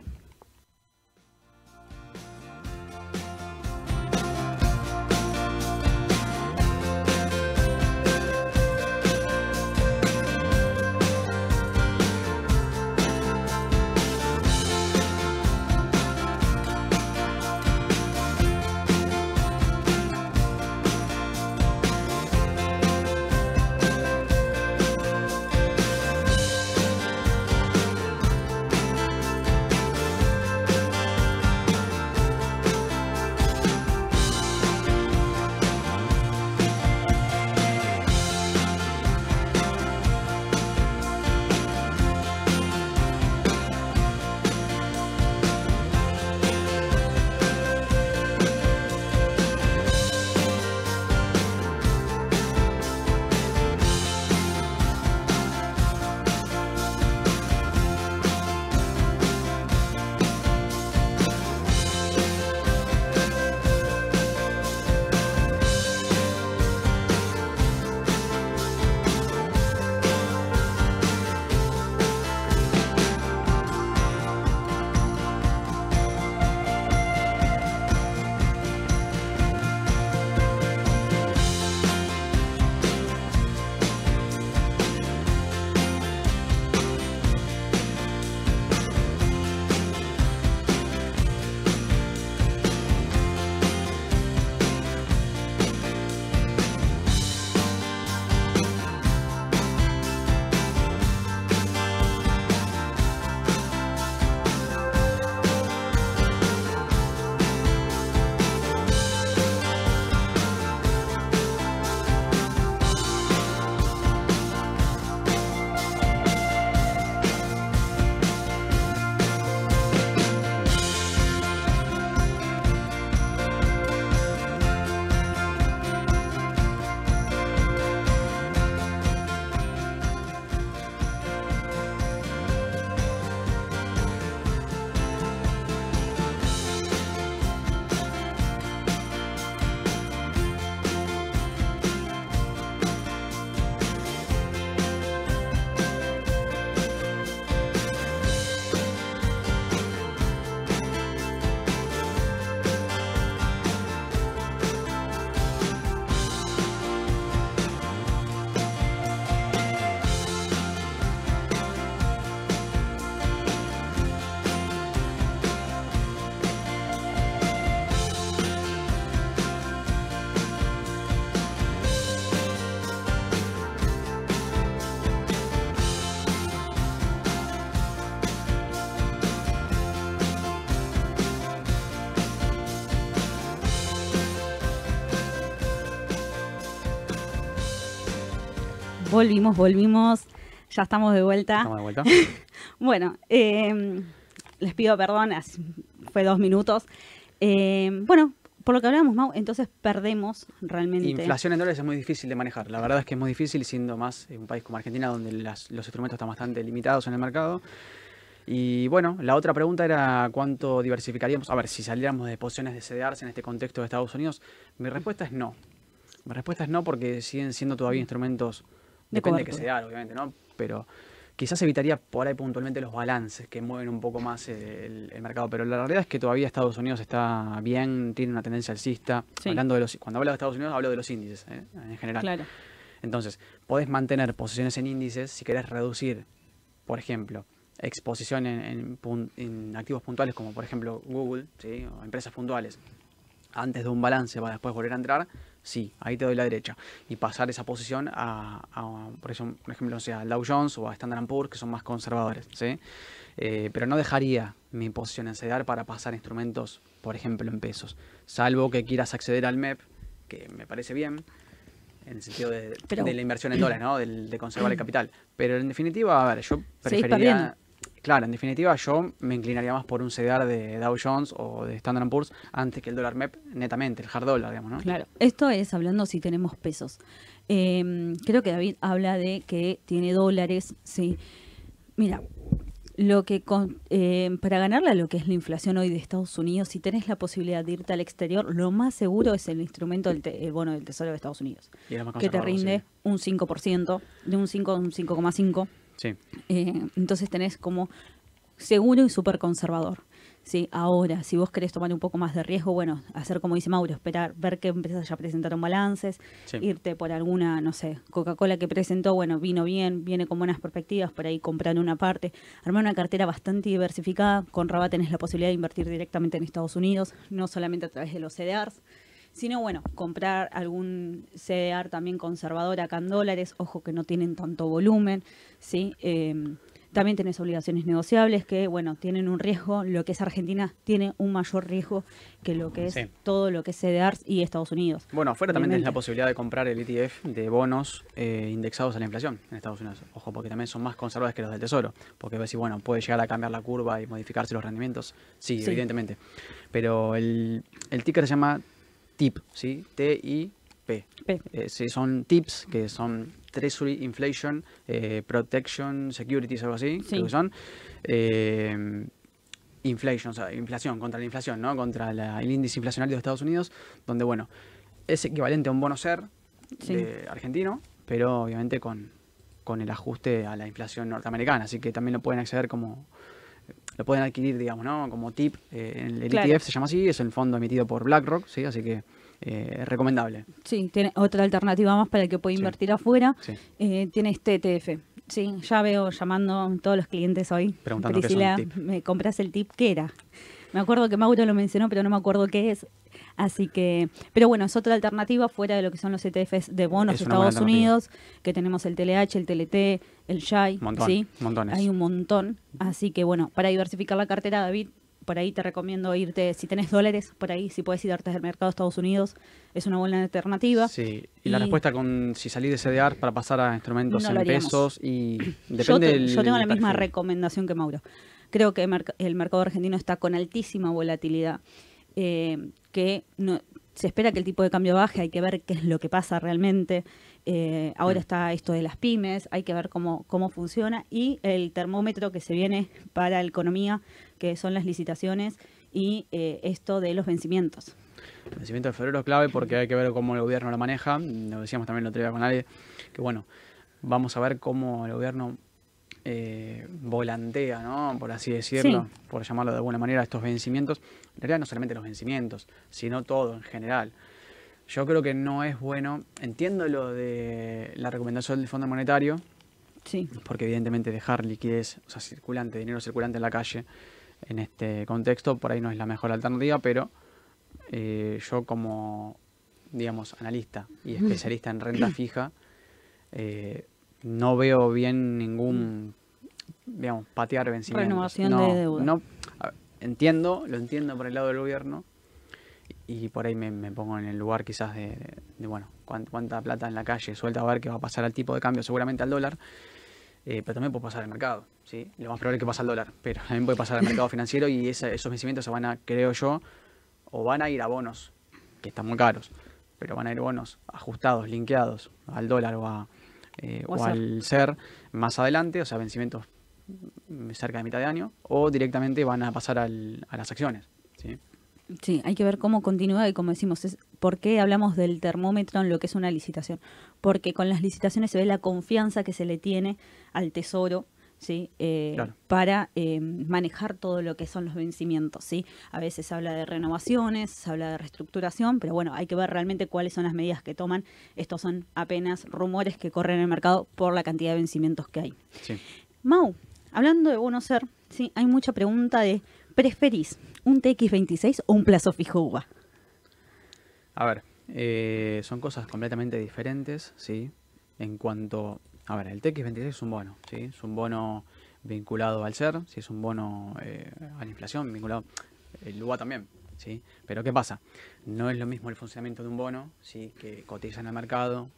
Volvimos, volvimos. Ya estamos de vuelta. Estamos de vuelta. bueno, eh, les pido perdón, fue dos minutos. Eh, bueno, por lo que hablamos, Mau, entonces perdemos realmente. Inflación en dólares es muy difícil de manejar. La verdad es que es muy difícil, siendo más un país como Argentina, donde los instrumentos están bastante limitados en el mercado. Y bueno, la otra pregunta era cuánto diversificaríamos. A ver, si saliéramos de posiciones de CDRs en este contexto de Estados Unidos, mi respuesta es no. Mi respuesta es no porque siguen siendo todavía instrumentos, depende de que sea, obviamente, ¿no? Pero quizás evitaría por ahí puntualmente los balances que mueven un poco más el, mercado. Pero la realidad es que todavía Estados Unidos está bien, tiene una tendencia alcista. Hablando de los, cuando hablo de Estados Unidos hablo de los índices ¿eh? en general. Claro. Entonces, podés mantener posiciones en índices si querés reducir, por ejemplo, exposición en, activos puntuales como por ejemplo Google ¿sí? o empresas puntuales antes de un balance para después volver a entrar, sí, ahí te doy la derecha. Y pasar esa posición a, por, ejemplo, por ejemplo, sea, Dow Jones o a Standard Poor's, que son más conservadores. ¿sí? Eh, pero no dejaría mi posición en CEDAR para pasar instrumentos, por ejemplo, en pesos. Salvo que quieras acceder al MEP, que me parece bien, en el sentido de, la inversión en dólares, ¿no? de, conservar el capital. Pero en definitiva, a ver, yo preferiría... Claro, en definitiva yo me inclinaría más por un CDR de Dow Jones o de Standard Poor's antes que el dólar MEP, netamente, el hard dollar, digamos, ¿no? Claro, esto es hablando si tenemos pesos. Em, creo que David habla de que tiene dólares, sí. Mira, lo que em, para ganarle a lo que es la inflación hoy de Estados Unidos, si tenés la posibilidad de irte al exterior, lo más seguro es el instrumento del el bono del Tesoro de Estados Unidos, que te rinde un 5%, de un 5 a un 5,5%. Sí. Eh, entonces tenés como seguro y súper conservador. Sí, ahora, si vos querés tomar un poco más de riesgo, bueno, hacer como dice Mauro, esperar, ver que empiezas ya presentaron balances, irte por alguna, no sé, Coca-Cola que presentó, bueno, vino bien, viene con buenas perspectivas, por ahí comprar una parte, armar una cartera bastante diversificada, con Rabat tenés la posibilidad de invertir directamente en Estados Unidos, no solamente a través de los CDRs, sino bueno, comprar algún CDR también conservador acá en dólares, ojo que no tienen tanto volumen, ¿sí? Em, también tenés obligaciones negociables que, bueno, tienen un riesgo. Lo que es Argentina tiene un mayor riesgo que lo que es todo lo que es CDRs y Estados Unidos. Bueno, afuera también tenés la posibilidad de comprar el ETF de bonos eh, indexados a la inflación en Estados Unidos. Ojo, porque también son más conservadores que los del Tesoro. Porque ves si, bueno, puede llegar a cambiar la curva y modificarse los rendimientos. Sí, evidentemente. Pero el, el ticker se llama TIP, ¿sí? T-I-P. Eh, son TIPS, que son Treasury Inflation eh, Protection Securities, algo así, creo que son. Eh, inflation, o sea, inflación, contra la inflación, ¿no? Contra el índice inflacionario de Estados Unidos, donde, bueno, es equivalente a un bono ser argentino, pero obviamente con, con el ajuste a la inflación norteamericana, así que también lo pueden acceder como lo pueden adquirir, digamos, ¿no? Como tip. Eh, el ETF se llama así, es el fondo emitido por BlackRock, ¿sí? Así que eh, es recomendable. Sí, tiene otra alternativa más para el que puede invertir afuera. Eh, tiene este ETF. Sí, ya veo llamando a todos los clientes hoy. Preguntando Priscila, ¿me compras el tip? ¿Qué era? Me acuerdo que Mauro lo mencionó, pero no me acuerdo qué es. Así que, pero bueno, es otra alternativa fuera de lo que son los ETFs de bonos de Estados Unidos, que tenemos el TLH, el TLT, el SHAI, ¿sí? Montones. Hay un montón. Así que bueno, para diversificar la cartera, David, por ahí te recomiendo irte, si tenés dólares, por ahí, si puedes irte del mercado de Estados Unidos, es una buena alternativa. Sí, y, la respuesta con si salís de CDR para pasar a instrumentos en pesos y depende yo, yo tengo la misma recomendación que Mauro. Creo que el mercado argentino está con altísima volatilidad. Eh, que no, se espera que el tipo de cambio baje, hay que ver qué es lo que pasa realmente. Eh, ahora mm. está esto de las pymes, hay que ver cómo, cómo funciona y el termómetro que se viene para la economía, que son las licitaciones y eh, esto de los vencimientos. El vencimiento de febrero es clave porque hay que ver cómo el gobierno lo maneja. Lo decíamos también el otro día con nadie, que bueno, vamos a ver cómo el gobierno eh, volantea, ¿no? por así decirlo, por llamarlo de alguna manera, estos vencimientos. En realidad no solamente los vencimientos, sino todo en general. Yo creo que no es bueno, entiendo lo de la recomendación del Fondo Monetario, sí. porque evidentemente dejar liquidez, o sea, circulante, dinero circulante en la calle, en este contexto, por ahí no es la mejor alternativa, pero eh, yo como, digamos, analista y especialista en renta fija, eh, no veo bien ningún, digamos, patear vencimientos. Renovación de deuda. No, entiendo, lo entiendo por el lado del gobierno y por ahí me, pongo en el lugar quizás de, bueno, cuánta, plata en la calle suelta a ver qué va a pasar al tipo de cambio, seguramente al dólar. Eh, pero también puede pasar al mercado, ¿sí? Lo más probable es que pase al dólar, pero también puede pasar al mercado financiero y esos vencimientos se van a, creo yo, o van a ir a bonos, que están muy caros, pero van a ir bonos ajustados, linkeados al dólar o, a, eh, o, al ser más adelante, o sea, vencimientos cerca de mitad de año, o directamente van a pasar al, a las acciones, ¿sí? Sí, hay que ver cómo continúa y como decimos, es por qué hablamos del termómetro en lo que es una licitación. Porque con las licitaciones se ve la confianza que se le tiene al tesoro ¿sí? Eh, para eh, manejar todo lo que son los vencimientos. ¿sí? A veces se habla de renovaciones, se habla de reestructuración, pero bueno, hay que ver realmente cuáles son las medidas que toman. Estos son apenas rumores que corren en el mercado por la cantidad de vencimientos que hay. Mau, hablando de bono ser, ¿sí? hay mucha pregunta de ¿Preferís un TX26 o un plazo fijo UVA? A ver, eh, son cosas completamente diferentes, ¿sí? En cuanto... A ver, el TX26 es un bono, ¿sí? Es un bono vinculado al ser, ¿sí? Es un bono eh, a la inflación, vinculado... El UVA también, ¿sí? Pero ¿qué pasa? No es lo mismo el funcionamiento de un bono, ¿sí? Que cotiza en el mercado,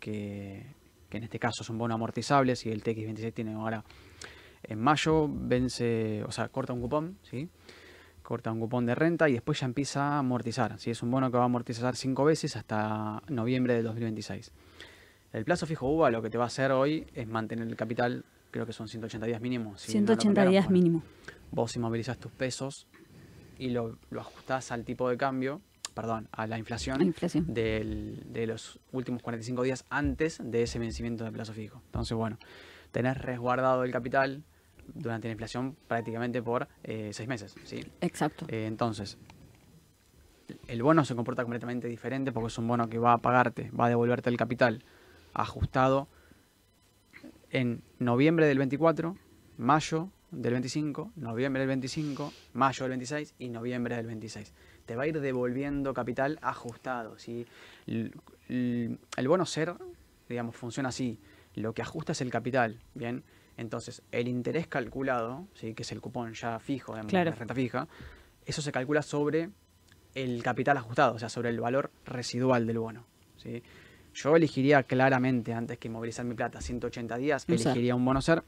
que, que en este caso es un bono amortizable, si el TX26 tiene ahora en mayo vence, o sea, corta un cupón, ¿sí? Corta un cupón de renta y después ya empieza a amortizar. ¿sí? Es un bono que va a amortizar cinco veces hasta noviembre de 2026. El plazo fijo UVA lo que te va a hacer hoy es mantener el capital, creo que son 180 días mínimo. 180 días mínimo. Vos inmovilizás tus pesos y lo, lo, ajustás al tipo de cambio, perdón, a la inflación, de los últimos 45 días antes de ese vencimiento de plazo fijo. Entonces, bueno, tenés resguardado el capital durante la inflación prácticamente por eh, seis meses. ¿sí? Exacto. Eh, entonces, el bono se comporta completamente diferente porque es un bono que va a pagarte, va a devolverte el capital ajustado en noviembre del 24, mayo del 25, noviembre del 25, mayo del 26 y noviembre del 26. Te va a ir devolviendo capital ajustado. ¿sí? El, bono ser, digamos, funciona así. Lo que ajusta es el capital, ¿bien? Entonces, el interés calculado, ¿sí? que es el cupón ya fijo, de la renta fija, eso se calcula sobre el capital ajustado, o sea, sobre el valor residual del bono. ¿sí? Yo elegiría claramente, antes que movilizar mi plata 180 días, elegiría un bono ser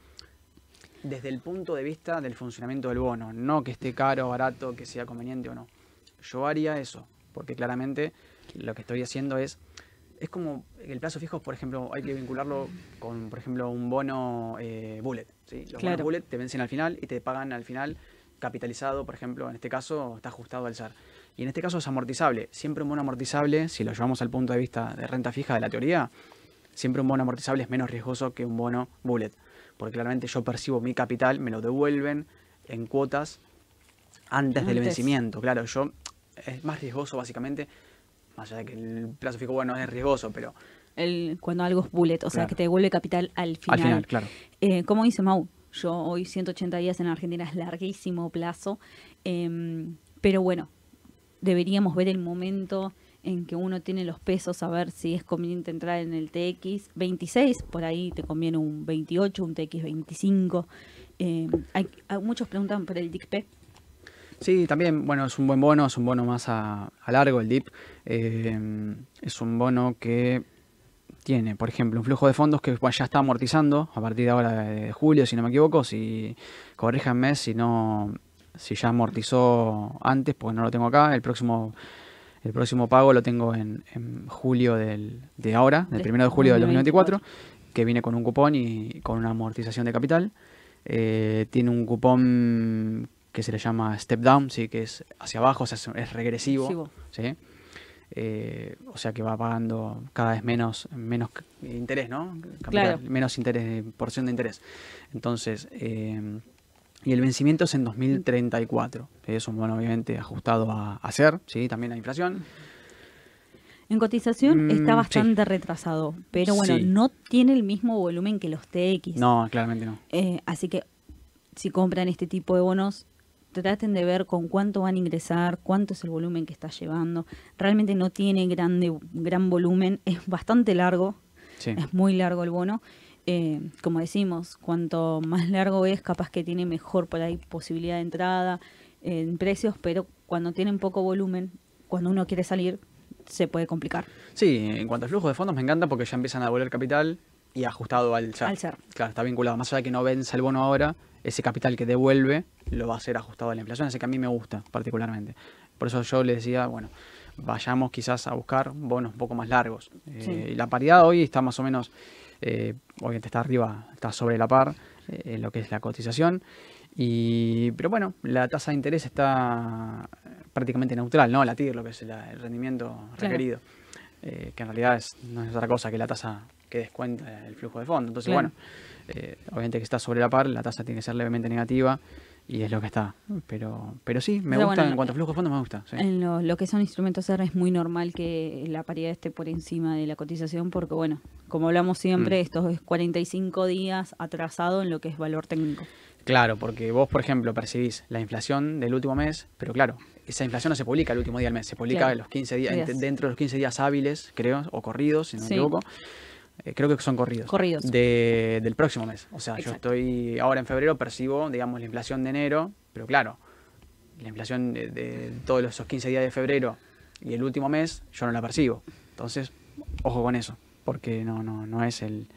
desde el punto de vista del funcionamiento del bono, no que esté caro, barato, que sea conveniente o no. Yo haría eso, porque claramente lo que estoy haciendo es es como el plazo fijo, por ejemplo, hay que vincularlo con, por ejemplo, un bono eh, bullet. ¿sí? Los bonos bullet te vencen al final y te pagan al final capitalizado, por ejemplo, en este caso está ajustado al SAR. Y en este caso es amortizable. Siempre un bono amortizable, si lo llevamos al punto de vista de renta fija de la teoría, siempre un bono amortizable es menos riesgoso que un bono bullet. Porque claramente yo percibo mi capital, me lo devuelven en cuotas antes. del vencimiento. Claro, yo es más riesgoso básicamente más allá de que el plazo fijo bueno es riesgoso, pero... El, cuando algo es bullet, o sea, que te devuelve capital al final. Al final, claro. Eh, como dice Mau, yo hoy 180 días en Argentina es larguísimo plazo, em, pero bueno, deberíamos ver el momento en que uno tiene los pesos, a ver si es conveniente entrar en el TX 26, por ahí te conviene un 28, un TX 25. Eh, hay, muchos preguntan por el DICP, Sí, también, bueno, es un buen bono, es un bono más a, largo, el DIP. Eh, es un bono que tiene, por ejemplo, un flujo de fondos que ya está amortizando a partir de ahora de julio, si no me equivoco. Si corríjanme si no, si ya amortizó antes, pues no lo tengo acá. El próximo, el próximo pago lo tengo en, julio del, de ahora, el primero de julio del 2024, que viene con un cupón y con una amortización de capital. Eh, tiene un cupón que se le llama step down, ¿sí? que es hacia abajo, o sea, es regresivo. ¿sí? Eh, o sea que va pagando cada vez menos, menos interés, ¿no? Menos interés, porción de interés. Entonces, eh, y el vencimiento es en 2034. Es un bono obviamente ajustado a, hacer, ¿sí? También a inflación. En cotización mm, está bastante retrasado, pero bueno, no tiene el mismo volumen que los TX. No, claramente no. Eh, así que si compran este tipo de bonos, traten de ver con cuánto van a ingresar, cuánto es el volumen que está llevando. Realmente no tiene grande, gran volumen, es bastante largo, es muy largo el bono. Eh, como decimos, cuanto más largo es, capaz que tiene mejor por ahí posibilidad de entrada en precios, pero cuando tienen poco volumen, cuando uno quiere salir, se puede complicar. Sí, en cuanto al flujo de fondos me encanta porque ya empiezan a devolver capital y ajustado al ser. Al ser. Claro, está vinculado. Más allá de que no vence el bono ahora, ese capital que devuelve lo va a ser ajustado a la inflación, así que a mí me gusta particularmente. Por eso yo le decía, bueno, vayamos quizás a buscar bonos un poco más largos. Eh, y la paridad hoy está más o menos, eh, obviamente está arriba, está sobre la par eh, en lo que es la cotización. Y, pero bueno, la tasa de interés está prácticamente neutral, ¿no? La TIR, lo que es el rendimiento requerido. que en realidad es, no es otra cosa que la tasa que descuenta el flujo de fondo. Entonces, bueno, obviamente que está sobre la par, la tasa tiene que ser levemente negativa y es lo que está. Pero, pero sí, me gusta, en cuanto a flujo de fondos me gusta. En lo, que son instrumentos R es muy normal que la paridad esté por encima de la cotización porque, bueno, como hablamos siempre, mm. esto es 45 días atrasado en lo que es valor técnico. Claro, porque vos, por ejemplo, percibís la inflación del último mes, pero claro, esa inflación no se publica el último día del mes, se publica los 15 días, dentro de los 15 días hábiles, creo, o corridos, si no me equivoco. Eh, creo que son corridos. Corridos. De, del próximo mes. O sea, yo estoy ahora en febrero, percibo, digamos, la inflación de enero, pero claro, la inflación de, todos esos 15 días de febrero y el último mes, yo no la percibo. Entonces, ojo con eso, porque no, no, no es el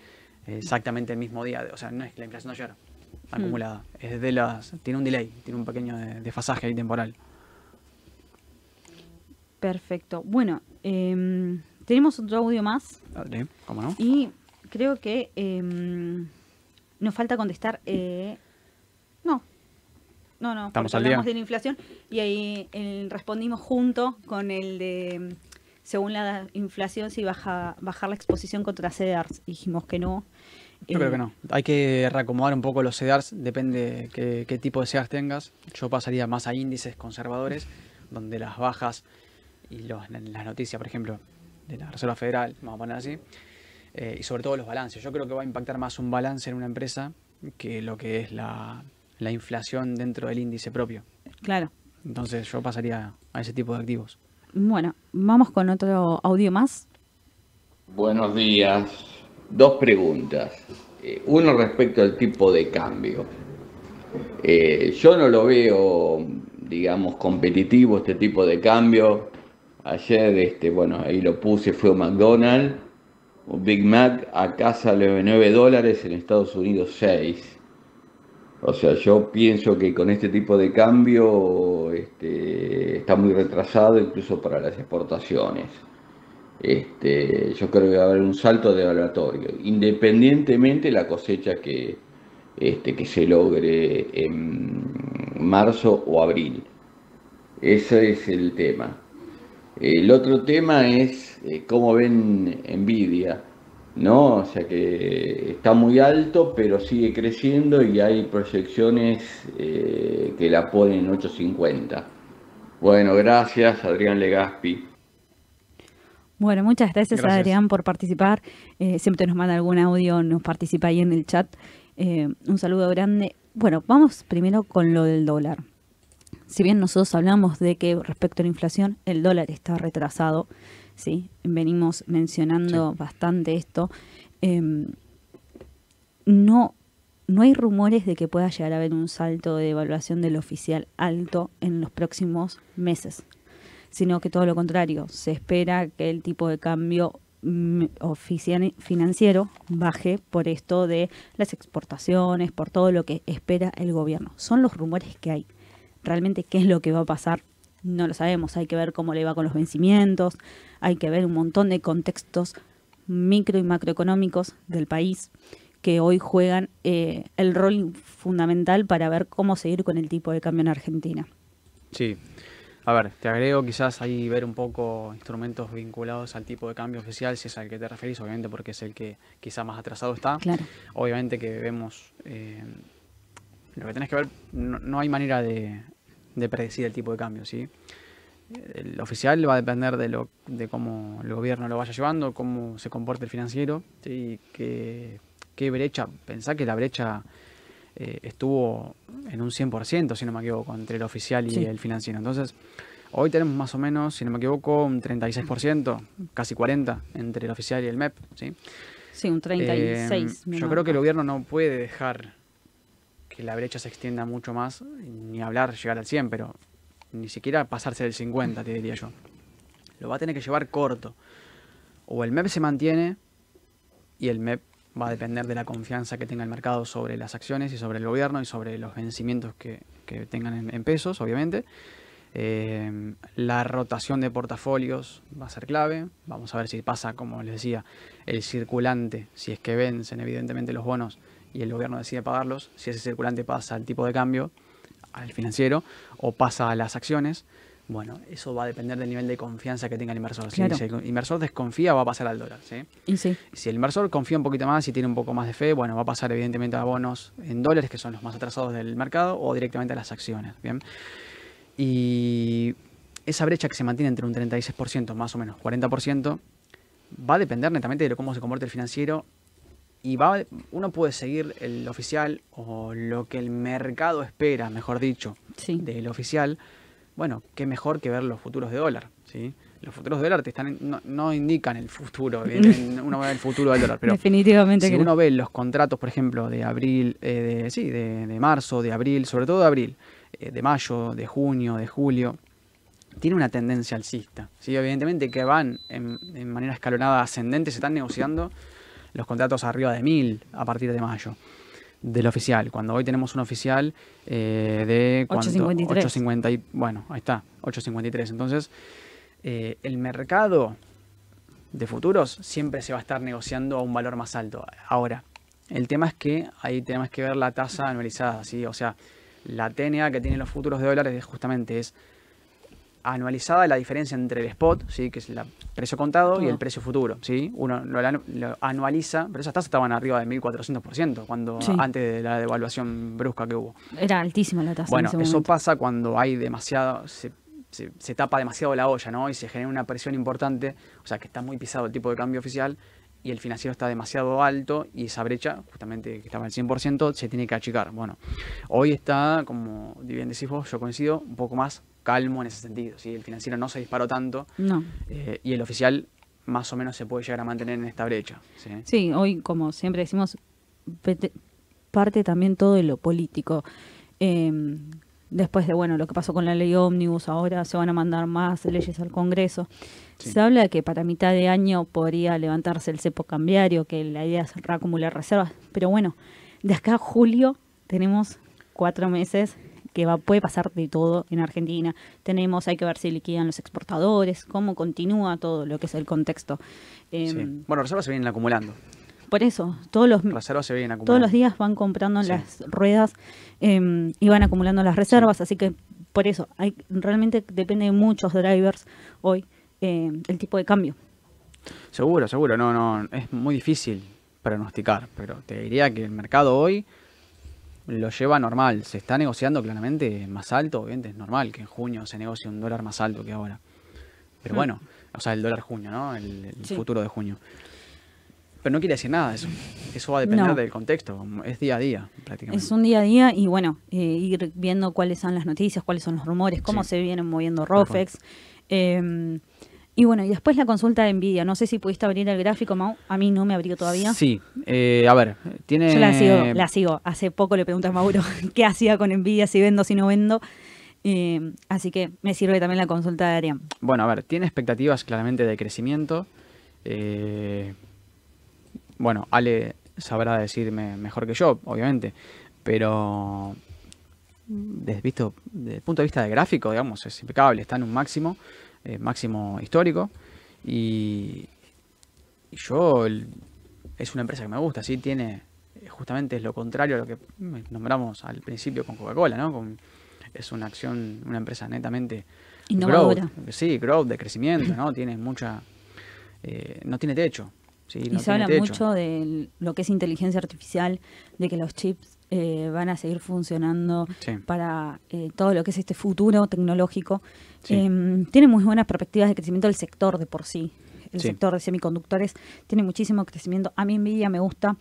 exactamente el mismo día. o sea, no es la inflación de ayer mm. acumulada. Es de las. Tiene un delay, tiene un pequeño desfasaje ahí temporal. Perfecto. Bueno, eh, tenemos otro audio más. ¿cómo no? Y creo que em, nos falta contestar. Eh, no. No, no, Estamos hablamos de la inflación y ahí eh, respondimos junto con el de según la inflación si baja bajar la exposición contra CEDARS. Dijimos que no. Yo creo que eh, no. Hay que reacomodar un poco los CEDARS, depende qué, qué tipo de CEDARS tengas. Yo pasaría más a índices conservadores, donde las bajas y los, las noticias, por ejemplo, de la Reserva Federal, vamos a poner así, eh, y sobre todo los balances. Yo creo que va a impactar más un balance en una empresa que lo que es la, la inflación dentro del índice propio. Claro. Entonces yo pasaría a ese tipo de activos. Bueno, vamos con otro audio más. Buenos días. Dos preguntas. Eh, uno respecto al tipo de cambio. Eh, yo no lo veo, digamos, competitivo este tipo de cambio. Ayer, este, bueno, ahí lo puse, fue un McDonald's, un Big Mac, acá sale 9 dólares, en Estados Unidos 6. O sea, yo pienso que con este tipo de cambio este, está muy retrasado incluso para las exportaciones. Este, yo creo que va a haber un salto de evaluatorio, independientemente de la cosecha que, este, que se logre en marzo o abril. Ese es el tema. El otro tema es eh, cómo ven Nvidia, ¿no? O sea que está muy alto, pero sigue creciendo y hay proyecciones eh, que la ponen en 850. Bueno, gracias, Adrián Legaspi. Bueno, muchas gracias, Adrián por participar. Eh, siempre nos manda algún audio, nos participa ahí en el chat. un saludo grande. Bueno, vamos primero con lo del dólar si bien nosotros hablamos de que respecto a la inflación el dólar está retrasado, ¿sí? venimos mencionando bastante esto, em, no, no hay rumores de que pueda llegar a haber un salto de devaluación del oficial alto en los próximos meses, sino que todo lo contrario, se espera que el tipo de cambio mm, oficial financiero baje por esto de las exportaciones, por todo lo que espera el gobierno. Son los rumores que hay. Realmente qué es lo que va a pasar no lo sabemos, hay que ver cómo le va con los vencimientos, hay que ver un montón de contextos micro y macroeconómicos del país que hoy juegan eh, el rol fundamental para ver cómo seguir con el tipo de cambio en Argentina. Sí, a ver, te agrego quizás ahí ver un poco instrumentos vinculados al tipo de cambio oficial, si es al que te referís, obviamente porque es el que quizás más atrasado está. Claro. Obviamente que vemos, eh, lo que tenés que ver, no hay manera de, de predecir el tipo de cambio, ¿sí? El oficial va a depender de, lo, de cómo el gobierno lo vaya llevando, cómo se comporte el financiero, y qué, brecha, pensá que la brecha eh, estuvo en un 100%, si no me equivoco, entre el oficial y el financiero. Entonces, hoy tenemos más o menos, si no me equivoco, un 36%, casi 40% entre el oficial y el MEP, ¿sí? Sí, un 36. Eh, yo creo que el gobierno no puede dejar que la brecha se extienda mucho más, ni hablar llegar al 100, pero ni siquiera pasarse del 50, te diría yo. lo va a tener que llevar corto. O el MEP se mantiene y el MEP va a depender de la confianza que tenga el mercado sobre las acciones y sobre el gobierno y sobre los vencimientos que, tengan en, pesos, obviamente. Eh, la rotación de portafolios va a ser clave. Vamos a ver si pasa, como les decía, el circulante, si es que vencen evidentemente los bonos y el gobierno decide pagarlos, si ese circulante pasa al tipo de cambio, al financiero, o pasa a las acciones. Bueno, eso va a depender del nivel de confianza que tenga el inversor. Si el inversor desconfía, va a pasar al dólar. Y Si el inversor confía un poquito más y tiene un poco más de fe, bueno, va a pasar evidentemente a bonos en dólares, que son los más atrasados del mercado, o directamente a las acciones. ¿bien? Y esa brecha que se mantiene entre un 36%, más o menos 40%, va a depender netamente de cómo se comporte el financiero y va, uno puede seguir el oficial o lo que el mercado espera, mejor dicho, del oficial. Bueno, qué mejor que ver los futuros de dólar, ¿sí? Los futuros de dólar te están, no, indican el futuro, uno ve el futuro del dólar, pero Definitivamente si uno ve los contratos, por ejemplo, de abril, eh, de, sí, de, marzo, de abril, sobre todo de abril, eh, de mayo, de junio, de julio, tiene una tendencia alcista. ¿sí? Evidentemente que van en, en manera escalonada ascendente, se están negociando los contratos arriba de 1000 a partir de mayo del oficial, cuando hoy tenemos un oficial eh, de 853. y, bueno, ahí está, 853. Entonces, eh, el mercado de futuros siempre se va a estar negociando a un valor más alto. Ahora, el tema es que ahí tenemos que ver la tasa anualizada, ¿sí? O sea, la TNA que tienen los futuros de dólares justamente es anualizada la diferencia entre el spot, ¿sí? que es el precio contado, y el precio futuro. ¿sí? Uno lo, anualiza, pero esas tasas estaban arriba de 1.400% cuando, antes de la devaluación brusca que hubo. Era altísima la tasa. Bueno, eso pasa cuando hay demasiado, se, se, tapa demasiado la olla ¿no? y se genera una presión importante, o sea que está muy pisado el tipo de cambio oficial y el financiero está demasiado alto y esa brecha, justamente que estaba al 100%, se tiene que achicar. Bueno, hoy está, como bien decís vos, yo coincido, un poco más calmo en ese sentido. ¿sí? El financiero no se disparó tanto no. Eh, y el oficial más o menos se puede llegar a mantener en esta brecha. Sí, hoy, como siempre decimos, parte también todo de lo político. Em, después de bueno lo que pasó con la ley ómnibus, ahora se van a mandar más leyes al Congreso. Se habla de que para mitad de año podría levantarse el cepo cambiario, que la idea es reacumular reservas, pero bueno, de acá a julio tenemos cuatro meses que va, puede pasar de todo en Argentina. Tenemos, hay que ver si liquidan los exportadores, cómo continúa todo lo que es el contexto. Em, bueno, reservas se vienen acumulando. Por eso, todos los, se todos los días van comprando las ruedas em, y van acumulando las reservas, así que por eso, hay realmente depende de muchos drivers hoy em, el tipo de cambio. Seguro, seguro, no, no, es muy difícil pronosticar, pero te diría que el mercado hoy lo lleva normal. Se está negociando claramente más alto, obviamente es normal que en junio se negocie un dólar más alto que ahora. Pero hmm. bueno, o sea, el dólar junio, ¿no? El, futuro de junio. Pero no quiere decir nada eso. Eso va a depender del contexto. Es día a día, prácticamente. Es un día a día y bueno, eh, ir viendo cuáles son las noticias, cuáles son los rumores, cómo se vienen moviendo Rofex. Eh, y bueno, y después la consulta de Nvidia. No sé si pudiste abrir el gráfico, Mau. A mí no me abrió todavía. Sí. Eh, a ver, tiene... Yo la sigo, la sigo. Hace poco le pregunté a Mauro qué hacía con Nvidia, si vendo, si no vendo. Eh, así que me sirve también la consulta de Arián. Bueno, a ver, tiene expectativas claramente de crecimiento. Eh, bueno, Ale sabrá decirme mejor que yo, obviamente. Pero desde, visto, desde el punto de vista de gráfico, digamos, es impecable, está en un máximo. Eh, máximo histórico. Y, yo, es una empresa que me gusta, ¿sí? Tiene, justamente es lo contrario a lo que nombramos al principio con Coca-Cola, ¿no? es una acción, una empresa netamente innovadora. sí, growth, de crecimiento, ¿no? Tiene mucha, eh, no tiene techo. Y se habla mucho de lo que es inteligencia artificial, de que los chips eh, van a seguir funcionando para todo lo que es este futuro tecnológico Em, tiene muy buenas perspectivas de crecimiento del sector de por sí. El sector de semiconductores tiene muchísimo crecimiento. A mí Nvidia me gusta.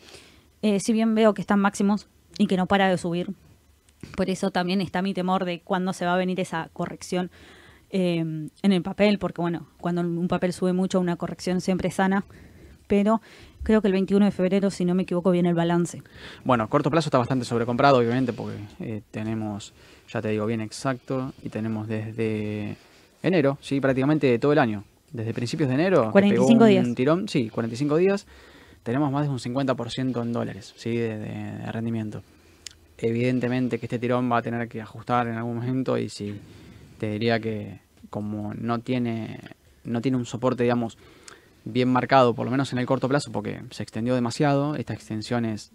Eh, si bien veo que están máximos y que no para de subir. Por eso también está mi temor de cuándo se va a venir esa corrección em, en el papel, porque bueno, cuando un papel sube mucho, una corrección siempre es sana. Pero creo que el 21 de febrero, si no me equivoco, viene el balance. Bueno, a corto plazo está bastante sobrecomprado, obviamente, porque eh, tenemos ya te digo bien exacto, y tenemos desde enero, sí, prácticamente todo el año, desde principios de enero. 45 días. Un tirón, sí, 45 días. Tenemos más de un 50% en dólares, ¿sí? De, rendimiento. Evidentemente que este tirón va a tener que ajustar en algún momento y sí, te diría que como no tiene, no tiene un soporte, digamos, bien marcado, por lo menos en el corto plazo, porque se extendió demasiado, esta extensión es,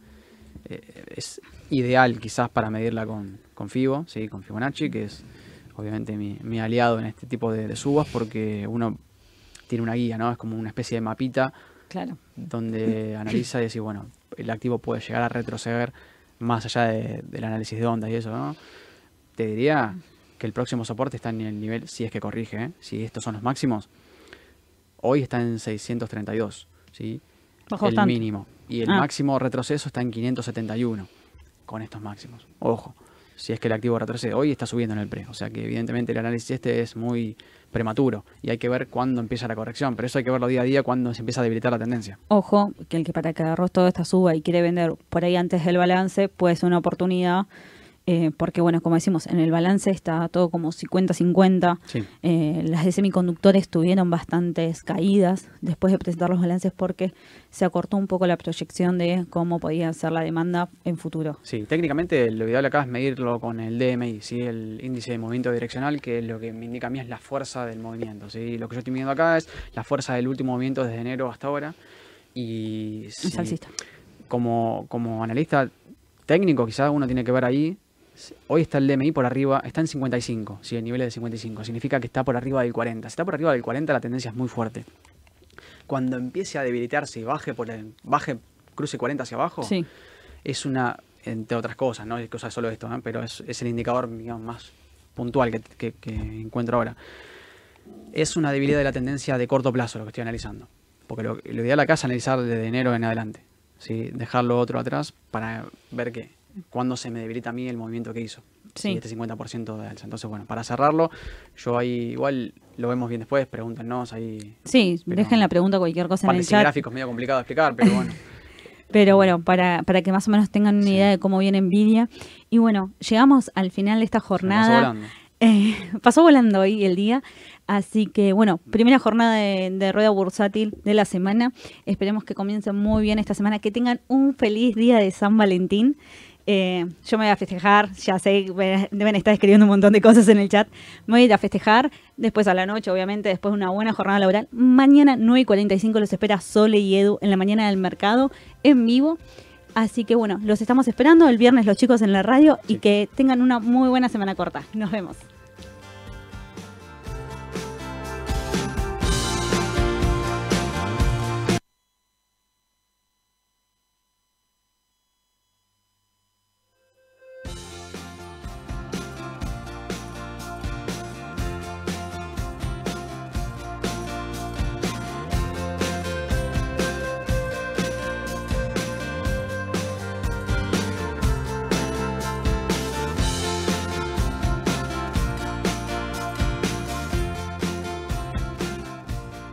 eh, es ideal quizás para medirla con, con FIBO, ¿sí? con Fibonacci, que es obviamente mi, aliado en este tipo de, subas, porque uno tiene una guía, ¿no? Es como una especie de mapita claro. donde analiza y dice, bueno, el activo puede llegar a retroceder más allá del análisis de onda y eso, ¿no? Te diría que el próximo soporte está en el nivel, si es que corrige, ¿eh? si estos son los máximos, hoy está en 632, ¿sí? el mínimo. Y el ah. máximo retroceso está en 571 con estos máximos. Ojo si es que el activo retrocede. Hoy está subiendo en el pre, o sea que evidentemente el análisis este es muy prematuro y hay que ver cuándo empieza la corrección, pero eso hay que verlo día a día cuando se empieza a debilitar la tendencia. Ojo, que el que para que agarró toda esta suba y quiere vender por ahí antes del balance puede ser una oportunidad eh, porque bueno, como decimos, en el balance está todo como 50-50. Eh, las de semiconductores tuvieron bastantes caídas después de presentar los balances porque se acortó un poco la proyección de cómo podía ser la demanda en futuro. Sí, técnicamente lo ideal acá es medirlo con el DMI, ¿sí? el índice de movimiento direccional, que lo que me indica a mí es la fuerza del movimiento. ¿sí? Lo que yo estoy midiendo acá es la fuerza del último movimiento desde enero hasta ahora. Y como, como analista técnico, quizás uno tiene que ver ahí Hoy está el DMI por arriba, está en 55, si el nivel es de 55, significa que está por arriba del 40. Si está por arriba del 40, la tendencia es muy fuerte. Cuando empiece a debilitarse y baje por el baje cruce 40 hacia abajo, es una, entre otras cosas, no es cosa solo esto, pero es, el indicador más puntual que, encuentro ahora. Es una debilidad de la tendencia de corto plazo lo que estoy analizando. Porque lo, ideal acá es analizar desde enero en adelante. ¿sí? Dejarlo otro atrás para ver qué cuando se me debilita a mí el movimiento que hizo. Sí. este 50% de alza. Entonces, bueno, para cerrarlo, yo ahí igual lo vemos bien después, pregúntenos ahí. Sí, dejen la pregunta cualquier cosa en el chat. gráficos medio complicado de explicar, pero bueno. pero bueno, para, para que más o menos tengan una idea de cómo viene Nvidia. Y bueno, llegamos al final de esta jornada. Pasó volando. Eh, pasó volando hoy el día. Así que bueno, primera jornada de, de, rueda bursátil de la semana. Esperemos que comiencen muy bien esta semana, que tengan un feliz día de San Valentín. Eh, yo me voy a festejar, ya sé, deben estar escribiendo un montón de cosas en el chat. Me voy a ir a festejar, después a la noche, obviamente, después de una buena jornada laboral. Mañana 9 y 45 los espera Sole y Edu en la mañana del mercado, en vivo. Así que bueno, los estamos esperando el viernes los chicos en la radio y que tengan una muy buena semana corta. Nos vemos.